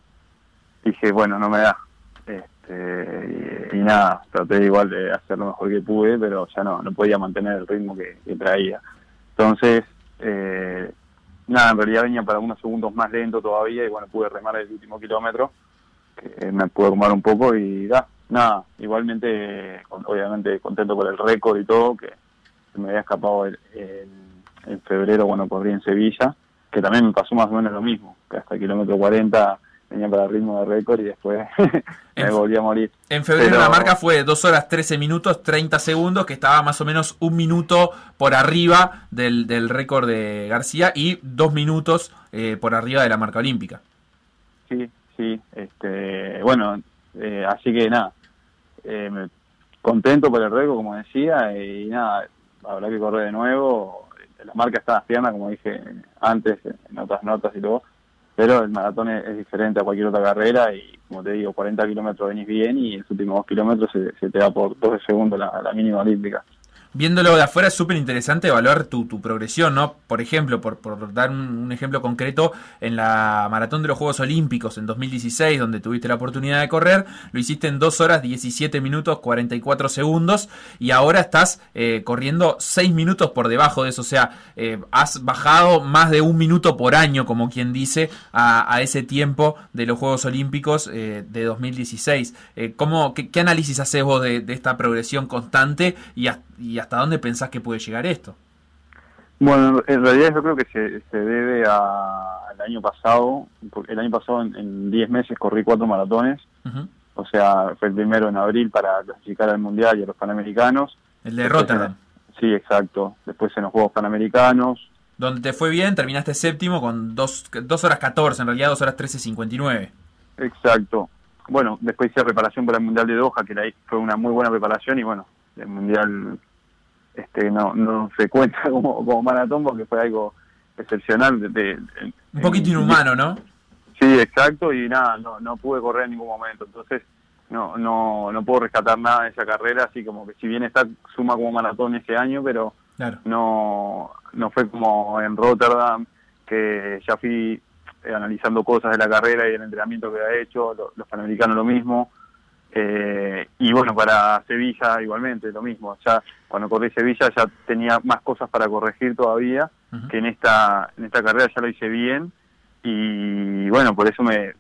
Speaker 8: dije, bueno, no me da. Este, y, y nada, traté igual de hacer lo mejor que pude, pero ya no, no podía mantener el ritmo que, traía. Entonces, eh, nada, en realidad venía para unos segundos más lento todavía y bueno, pude remar el último kilómetro, que me pude acomodar un poco y da, nada, igualmente, obviamente contento con el récord y todo, que me había escapado el- en febrero cuando corrí en Sevilla, que también me pasó más o menos lo mismo, que hasta el kilómetro 40 venía para el ritmo de récord y después me volví a morir.
Speaker 2: En febrero
Speaker 8: Pero-
Speaker 2: la marca fue 2 horas 13 minutos 30 segundos, que estaba más o menos un minuto por arriba del, del récord de García y dos minutos eh, por arriba de la marca olímpica.
Speaker 8: Sí, sí, este, bueno, eh, así que nada, eh, contento por el récord, como decía, y nada, habrá que correr de nuevo. La marca está piernas, como dije antes, en otras notas y todo, pero el maratón es, diferente a cualquier otra carrera y, como te digo, 40 kilómetros venís bien y en los últimos dos kilómetros se, se te da por 12 segundos la, la mínima olímpica.
Speaker 2: Viéndolo de afuera es súper interesante evaluar tu, tu progresión, ¿no? Por ejemplo, por, por dar un, ejemplo concreto, en la maratón de los Juegos Olímpicos en 2016, donde tuviste la oportunidad de correr, lo hiciste en 2 horas 17 minutos 44 segundos y ahora estás eh, corriendo 6 minutos por debajo de eso, o sea, eh, has bajado más de un minuto por año, como quien dice, a, a ese tiempo de los Juegos Olímpicos eh, de 2016. Eh, ¿cómo, qué, análisis haces vos de, de esta progresión constante y, y hasta dónde pensás que puede llegar esto?
Speaker 8: Bueno, en realidad yo creo que se, se debe a- al año pasado, porque el año pasado en- en 10 meses corrí cuatro maratones, o sea, fue el primero en abril para clasificar al Mundial y a los Panamericanos.
Speaker 2: El de
Speaker 8: Después
Speaker 2: Rotterdam,
Speaker 8: en- sí, exacto. Después en los Juegos Panamericanos.
Speaker 2: donde te fue bien, terminaste séptimo con 2 horas 14, en realidad 2 horas 13.59.
Speaker 8: Exacto. Bueno, después hice preparación para el Mundial de Doha, que la- fue una muy buena preparación y bueno, el Mundial este no no se cuenta como, como maratón porque fue algo excepcional. De, de-
Speaker 2: Un poquito inhumano, ¿no?
Speaker 8: Sí, exacto, y nada, no, no pude correr en ningún momento, entonces no, no, no puedo rescatar nada de esa carrera, así como que si bien está suma como maratón ese año, pero
Speaker 2: Claro.
Speaker 8: no, no fue como en Rotterdam, que ya fui eh, analizando cosas de la carrera y el entrenamiento que había hecho, lo- los panamericanos lo mismo, eh, y bueno, para Sevilla igualmente lo mismo, ya cuando corrí Sevilla ya tenía más cosas para corregir todavía, que en esta, en esta carrera ya lo hice bien, y bueno, por eso me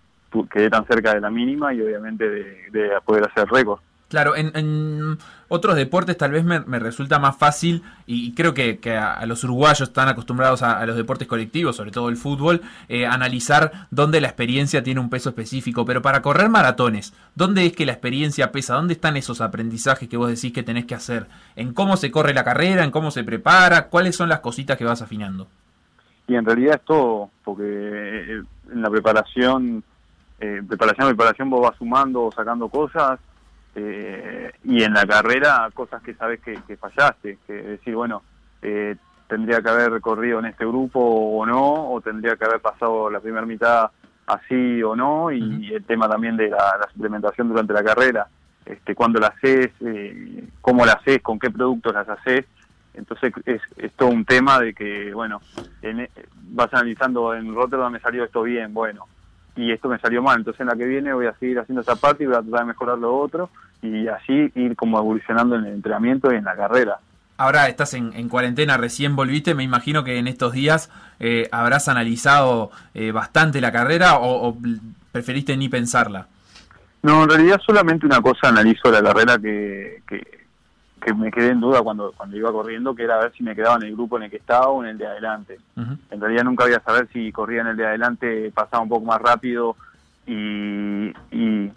Speaker 8: quedé tan cerca de la mínima y obviamente de, de poder hacer récord.
Speaker 2: Claro, en, en otros deportes tal vez me, resulta más fácil y creo que, a, los uruguayos están acostumbrados a, los deportes colectivos, sobre todo el fútbol, eh, analizar dónde la experiencia tiene un peso específico. Pero para correr maratones, ¿dónde es que la experiencia pesa? ¿Dónde están esos aprendizajes que vos decís que tenés que hacer? ¿En cómo se corre la carrera? ¿En cómo se prepara? ¿Cuáles son las cositas que vas afinando?
Speaker 8: Y en realidad es todo, porque eh, en la preparación, eh, preparación a preparación vos vas sumando sacando cosas, eh, y en la carrera cosas que sabes que, que fallaste, que decir, bueno, eh, tendría que haber corrido en este grupo o no, o tendría que haber pasado la primera mitad así o no, y el tema también de la, la suplementación durante la carrera, este, cuándo la haces, eh, cómo la haces, con qué productos las haces, entonces es, es todo un tema de que, bueno, en- e, vas analizando en Rotterdam me salió esto bien, bueno, y esto me salió mal, entonces en la que viene voy a seguir haciendo esa parte y voy a tratar de mejorar lo otro y así ir como evolucionando en el entrenamiento y en la carrera.
Speaker 2: Ahora estás en, en cuarentena, recién volviste, me imagino que en estos días eh, habrás analizado eh, bastante la carrera o, o preferiste ni pensarla.
Speaker 8: No, en realidad solamente una cosa analizo la carrera que, que, que me quedé en duda cuando, cuando iba corriendo, que era ver si me quedaba en el grupo en el que estaba o en el de adelante. En realidad nunca voy a saber si corría en el de adelante, pasaba un poco más rápido y, y,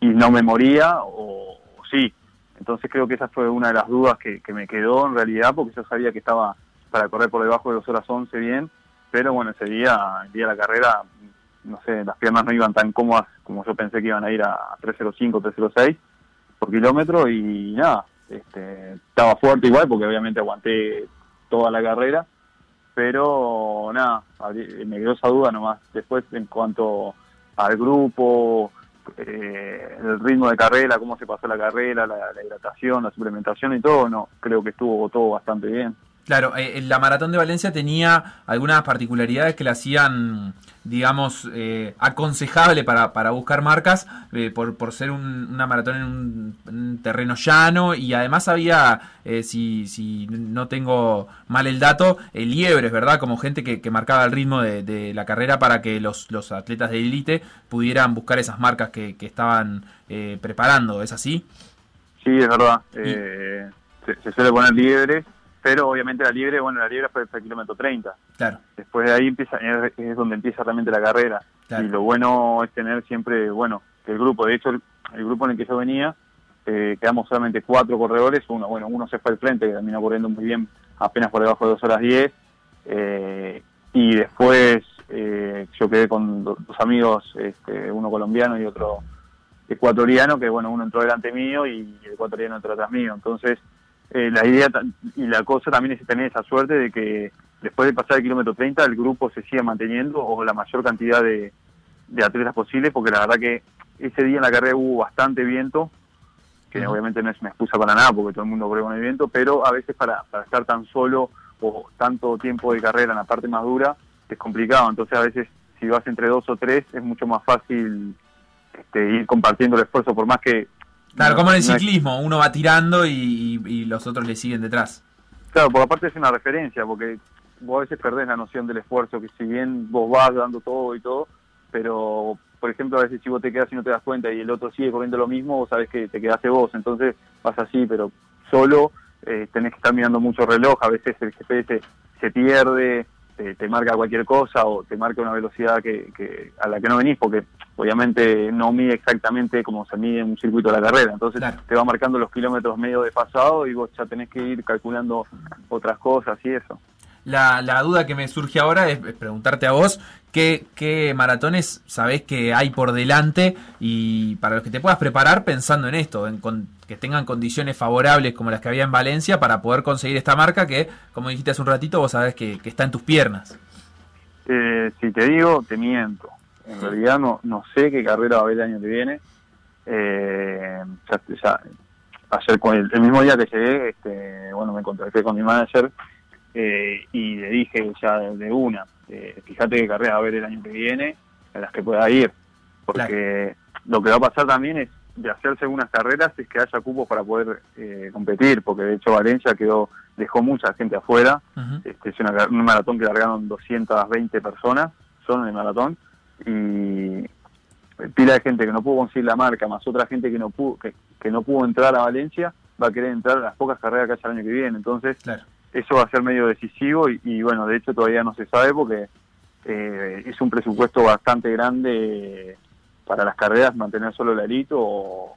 Speaker 8: y no me moría o, o sí. Entonces creo que esa fue una de las dudas que, que me quedó en realidad, porque yo sabía que estaba para correr por debajo de dos horas 11 bien, pero bueno, ese día, el día de la carrera, no sé, las piernas no iban tan cómodas como yo pensé que iban a ir a 305, 306 por kilómetro y nada, este, estaba fuerte igual porque obviamente aguanté toda la carrera, pero nada, me quedó esa duda nomás. Después en cuanto al grupo, eh, el ritmo de carrera, cómo se pasó la carrera, la, la hidratación, la suplementación y todo, no, creo que estuvo todo bastante bien.
Speaker 2: Claro, eh, la maratón de Valencia tenía algunas particularidades que la hacían, digamos, eh, aconsejable para, para buscar marcas eh, por, por ser un- una maratón en un, en un terreno llano y además había, eh, si, si no tengo mal el dato, eh, liebres, ¿verdad? Como gente que, que marcaba el ritmo de, de la carrera para que los, los atletas de élite pudieran buscar esas marcas que, que estaban eh, preparando, ¿es así?
Speaker 8: Sí, es verdad. Eh, se, se suele poner liebres, pero obviamente la liebre, bueno, la liebre fue hasta el kilómetro 30.
Speaker 2: Claro.
Speaker 8: Después de ahí empieza es, donde empieza realmente la carrera.
Speaker 2: Claro.
Speaker 8: Y lo bueno es tener siempre, bueno, que el grupo, de hecho, el, el grupo en el que yo venía, eh, quedamos solamente cuatro corredores, uno, bueno, uno se fue al frente, que terminó corriendo muy bien, apenas por debajo de dos horas 10, eh, y después eh, yo quedé con do- dos amigos, este, uno colombiano y otro ecuatoriano, que bueno, uno entró delante mío y el ecuatoriano entró atrás mío. Entonces, eh, la idea y la cosa también es tener esa suerte de que después de pasar el kilómetro 30 el grupo se siga manteniendo o la mayor cantidad de, de atletas posible, porque la verdad que ese día en la carrera hubo bastante viento, que obviamente no es una excusa para nada, porque todo el mundo corre con el viento, pero a veces para, para estar tan solo o tanto tiempo de carrera en la parte más dura es complicado. Entonces a veces si vas entre dos o tres es mucho más fácil este, ir compartiendo el esfuerzo, por más que...
Speaker 2: Claro, como en el ciclismo, uno va tirando y, los otros le siguen detrás.
Speaker 8: Claro, por aparte es una referencia, porque vos a veces perdés la noción del esfuerzo, que si bien vos vas dando todo y todo, pero por ejemplo a veces si vos te quedas y no te das cuenta y el otro sigue corriendo lo mismo, vos sabés que te quedaste vos, entonces vas así, pero solo eh, tenés que estar mirando mucho el reloj, a veces el GPS se pierde, te, te marca cualquier cosa o te marca una velocidad que, que a la que no venís, porque obviamente no mide exactamente como se mide en un circuito de la carrera, entonces
Speaker 2: Claro.
Speaker 8: te va marcando los kilómetros medio desfasado y vos ya tenés que ir calculando otras cosas y eso.
Speaker 2: La, la duda que me surge ahora es, es preguntarte a vos qué, qué maratones sabés que hay por delante y para los que te puedas preparar pensando en esto, en con- que tengan condiciones favorables como las que había en Valencia para poder conseguir esta marca que, como dijiste hace un ratito, vos sabés que, que está en tus piernas.
Speaker 8: Eh, si te digo, te miento. En realidad no, no sé qué carrera va a haber el año que viene. Eh, ya, ya- ayer, el, el mismo día que llegué, este, bueno, me contacté con mi manager eh, y le dije ya de, una, eh, fíjate qué carrera va a haber el año que viene, a las que pueda ir. Porque lo que va a pasar también es de hacerse algunas carreras es que haya cupos para poder eh, competir, porque de hecho Valencia quedó dejó mucha gente afuera. Este, es una, un maratón que largaron 220 personas, son en el maratón, y pila de gente que no pudo conseguir la marca, más otra gente que no pudo que, que no pudo entrar a Valencia, va a querer entrar a las pocas carreras que haya el año que viene. Entonces,
Speaker 2: Claro.
Speaker 8: Eso va a ser medio decisivo y, y, bueno, de hecho todavía no se sabe porque eh, es un presupuesto bastante grande para las carreras, mantener solo el alito o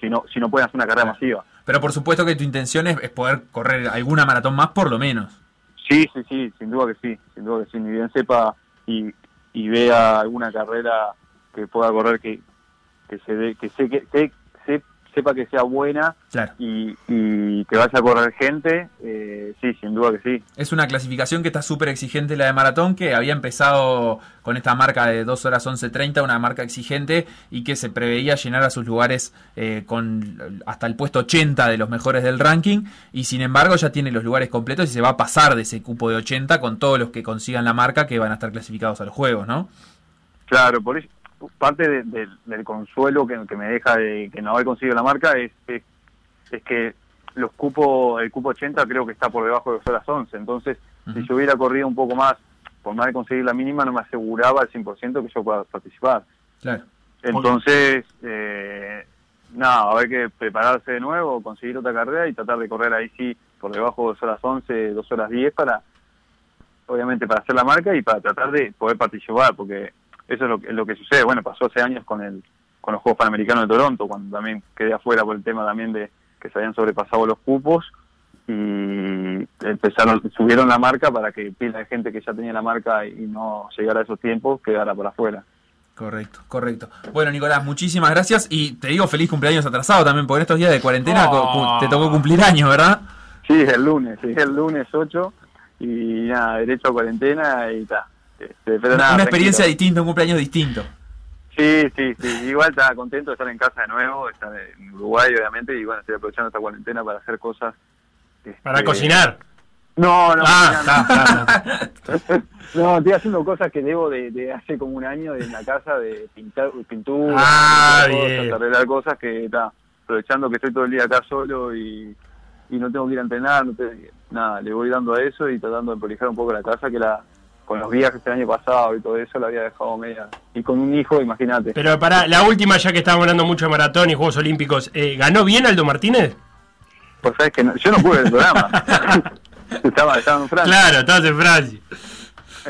Speaker 8: si no, si no pueden hacer una carrera
Speaker 2: Claro.
Speaker 8: masiva.
Speaker 2: Pero por supuesto que tu intención es, es poder correr alguna maratón más por lo menos.
Speaker 8: Sí, sí, sí, sin duda que sí, sin duda que sí, ni bien sepa y, y vea alguna carrera que pueda correr que, que se dé, que sé que sepa que sea buena
Speaker 2: Claro.
Speaker 8: y, y que vaya a correr gente, eh, sí, sin duda que sí.
Speaker 2: Es una clasificación que está súper exigente la de maratón, que había empezado con esta marca de 2 horas 11.30, una marca exigente y que se preveía llenar a sus lugares eh, con hasta el puesto 80 de los mejores del ranking y sin embargo ya tiene los lugares completos y se va a pasar de ese cupo de 80 con todos los que consigan la marca que van a estar clasificados a los juegos, ¿no?
Speaker 8: Claro, por eso, parte de- de- del consuelo que, que me deja de que no haber conseguido la marca es, es, es que los cupos, el cupo 80 creo que está por debajo de 2 horas 11, entonces si yo hubiera corrido un poco más, por más de conseguir la mínima, no me aseguraba al 100% que yo pueda participar.
Speaker 2: Claro.
Speaker 8: Entonces, eh, nada, va a haber que prepararse de nuevo, conseguir otra carrera y tratar de correr ahí sí por debajo de 2 horas 11, 2 horas 10 para, obviamente para hacer la marca y para tratar de poder participar, porque eso es lo, que- es lo que sucede. Bueno, pasó hace años con el con los Juegos Panamericanos de Toronto, cuando también quedé afuera por el tema también de que se habían sobrepasado los cupos y empezaron subieron la marca para que pila de gente que ya tenía la marca y no llegara a esos tiempos quedara por afuera.
Speaker 2: Correcto, correcto. Bueno, Nicolás, muchísimas gracias y te digo feliz cumpleaños atrasado también, porque en estos días de cuarentena
Speaker 1: Oh.
Speaker 2: cu- cu- te tocó cumplir años, ¿verdad?
Speaker 8: Sí, es el lunes, sí, es el lunes 8 y nada, derecho a cuarentena y está. Este, pero
Speaker 2: Una,
Speaker 8: nada,
Speaker 2: una experiencia distinta, un cumpleaños distinto.
Speaker 8: Sí, sí, sí. Igual estaba contento de estar en casa de nuevo, estar en Uruguay, obviamente, y bueno, estoy aprovechando esta cuarentena para hacer cosas. este,
Speaker 1: Para cocinar.
Speaker 8: No, no,
Speaker 1: Ah,
Speaker 8: cocinando.
Speaker 1: está, está,
Speaker 8: no, estoy haciendo cosas que debo de, de hace como un año de en la casa, de pintar, pintura,
Speaker 1: Ah,
Speaker 8: cosas, arreglar cosas que está aprovechando que estoy todo el día acá solo y, y no tengo que ir a entrenar, no te- nada, le voy dando a eso y tratando de prolijar un poco la casa que la con los viajes del año pasado y todo eso la había dejado media. Y con un hijo, imagínate.
Speaker 1: Pero para la última, ya que estábamos hablando mucho de maratón y Juegos Olímpicos, eh, ¿ganó bien Aldo Martínez?
Speaker 8: Pues sabes que no- yo no pude el programa. estaba, estaba en Francia.
Speaker 1: Claro, estabas en Francia.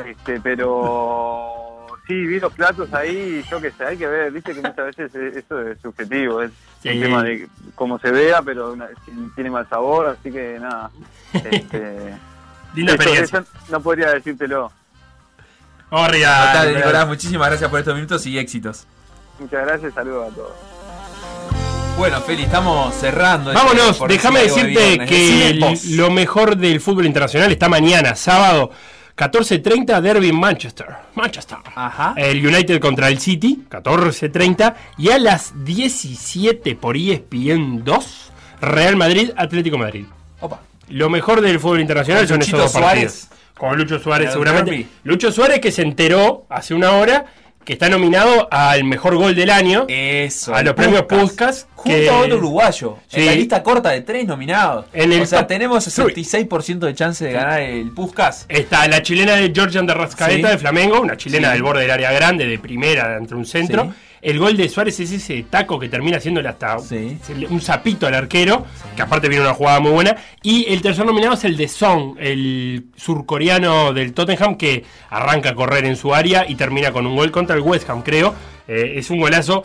Speaker 8: Este, pero sí, vi los platos ahí y yo que sé, hay que ver, viste que muchas veces eh, eso es subjetivo, es
Speaker 1: Sí.
Speaker 8: un tema de cómo se vea, pero una- tiene mal sabor, así que nada. Este,
Speaker 1: Linda
Speaker 8: eso-
Speaker 1: experiencia.
Speaker 8: eso no podría decírtelo.
Speaker 1: Vamos arriba,
Speaker 2: Total,
Speaker 1: Nicolás.
Speaker 2: Muchísimas gracias por estos minutos y éxitos.
Speaker 8: Muchas gracias, saludos a todos.
Speaker 2: Bueno, Feli, estamos cerrando. este
Speaker 1: Vámonos, déjame
Speaker 2: de
Speaker 1: decirte que el- lo mejor del fútbol internacional está mañana, sábado, 14.30, Derby en Manchester. Manchester.
Speaker 2: Ajá.
Speaker 1: El United contra el City, 14.30. Y a las 17 por ESPN 2, Real Madrid, Atlético Madrid.
Speaker 2: Opa.
Speaker 1: Lo mejor del fútbol internacional son esos dos partidos.
Speaker 2: Suárez.
Speaker 1: Con Lucho Suárez, seguramente. Lucho Suárez que se enteró hace una hora que está nominado al mejor gol del año.
Speaker 2: Eso.
Speaker 1: a los premios.
Speaker 2: Puskás. Junto
Speaker 1: que-
Speaker 2: a otro uruguayo. En la lista corta de tres nominados.
Speaker 1: En el
Speaker 2: o sea, tenemos
Speaker 1: three.
Speaker 2: 66% de chance de ganar el Puskas.
Speaker 1: Está la chilena de Georgian de Rascaeta
Speaker 2: Sí.
Speaker 1: de Flamengo, una chilena
Speaker 2: Sí.
Speaker 1: del borde del área grande, de primera, entre un centro. El gol de Suárez es ese taco que termina haciéndole hasta
Speaker 2: Sí.
Speaker 1: un zapito al arquero, que aparte viene una jugada muy buena. Y el tercer nominado es el de Song, el surcoreano del Tottenham, que arranca a correr en su área y termina con un gol contra el West Ham, creo. Eh, es un golazo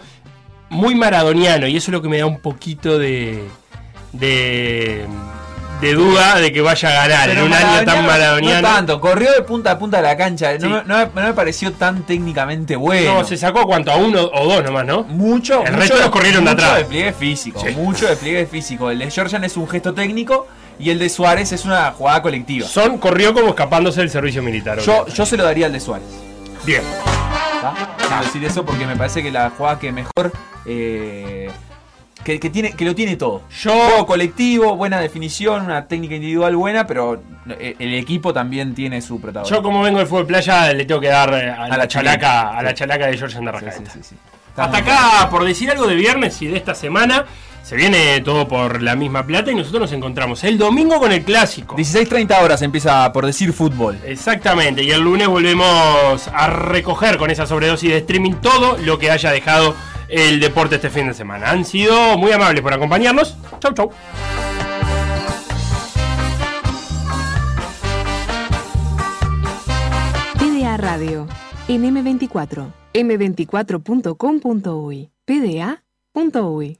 Speaker 1: muy maradoniano y eso es lo que me da un poquito de. de. De duda de que vaya a ganar en un año tan maradoniano.
Speaker 2: No tanto, corrió de punta a punta de la cancha. No,
Speaker 1: Sí.
Speaker 2: me- no me, no me pareció tan técnicamente bueno.
Speaker 1: No, se sacó a cuánto, a uno o dos nomás, ¿no?
Speaker 2: Mucho,
Speaker 1: El
Speaker 2: mucho
Speaker 1: resto los corrieron de
Speaker 2: mucho
Speaker 1: atrás.
Speaker 2: despliegue físico,
Speaker 1: Sí.
Speaker 2: mucho despliegue físico. El de Georgian es un gesto técnico y el de Suárez es una jugada colectiva.
Speaker 1: Son corrió como escapándose del servicio militar.
Speaker 2: Yo, yo se lo daría al de Suárez.
Speaker 1: Bien.
Speaker 2: Quiero decir eso porque me parece que la jugada que mejor. eh, que, que tiene, que lo tiene todo.
Speaker 1: Yo-
Speaker 2: Juego colectivo, buena definición, una técnica individual buena, pero eh, el equipo también tiene su protagonismo.
Speaker 1: Yo como vengo del fútbol playa le tengo que dar eh, a, la,
Speaker 2: la
Speaker 1: chalaca,
Speaker 2: chilena.
Speaker 1: a la
Speaker 2: Sí.
Speaker 1: chalaca de George Andarraca.
Speaker 2: Sí, sí, sí, sí.
Speaker 1: Hasta acá, por decir algo de viernes y de esta semana, se viene todo por la misma plata y nosotros nos encontramos el domingo con el clásico.
Speaker 2: 16.30 horas empieza por decir fútbol.
Speaker 1: Exactamente, y el lunes volvemos a recoger con esa sobredosis de streaming todo lo que haya dejado el deporte este fin de semana. Han sido muy amables por acompañarnos. Chau, chau.
Speaker 3: PDA Radio, en M24, m24.com.uy, pda.uy.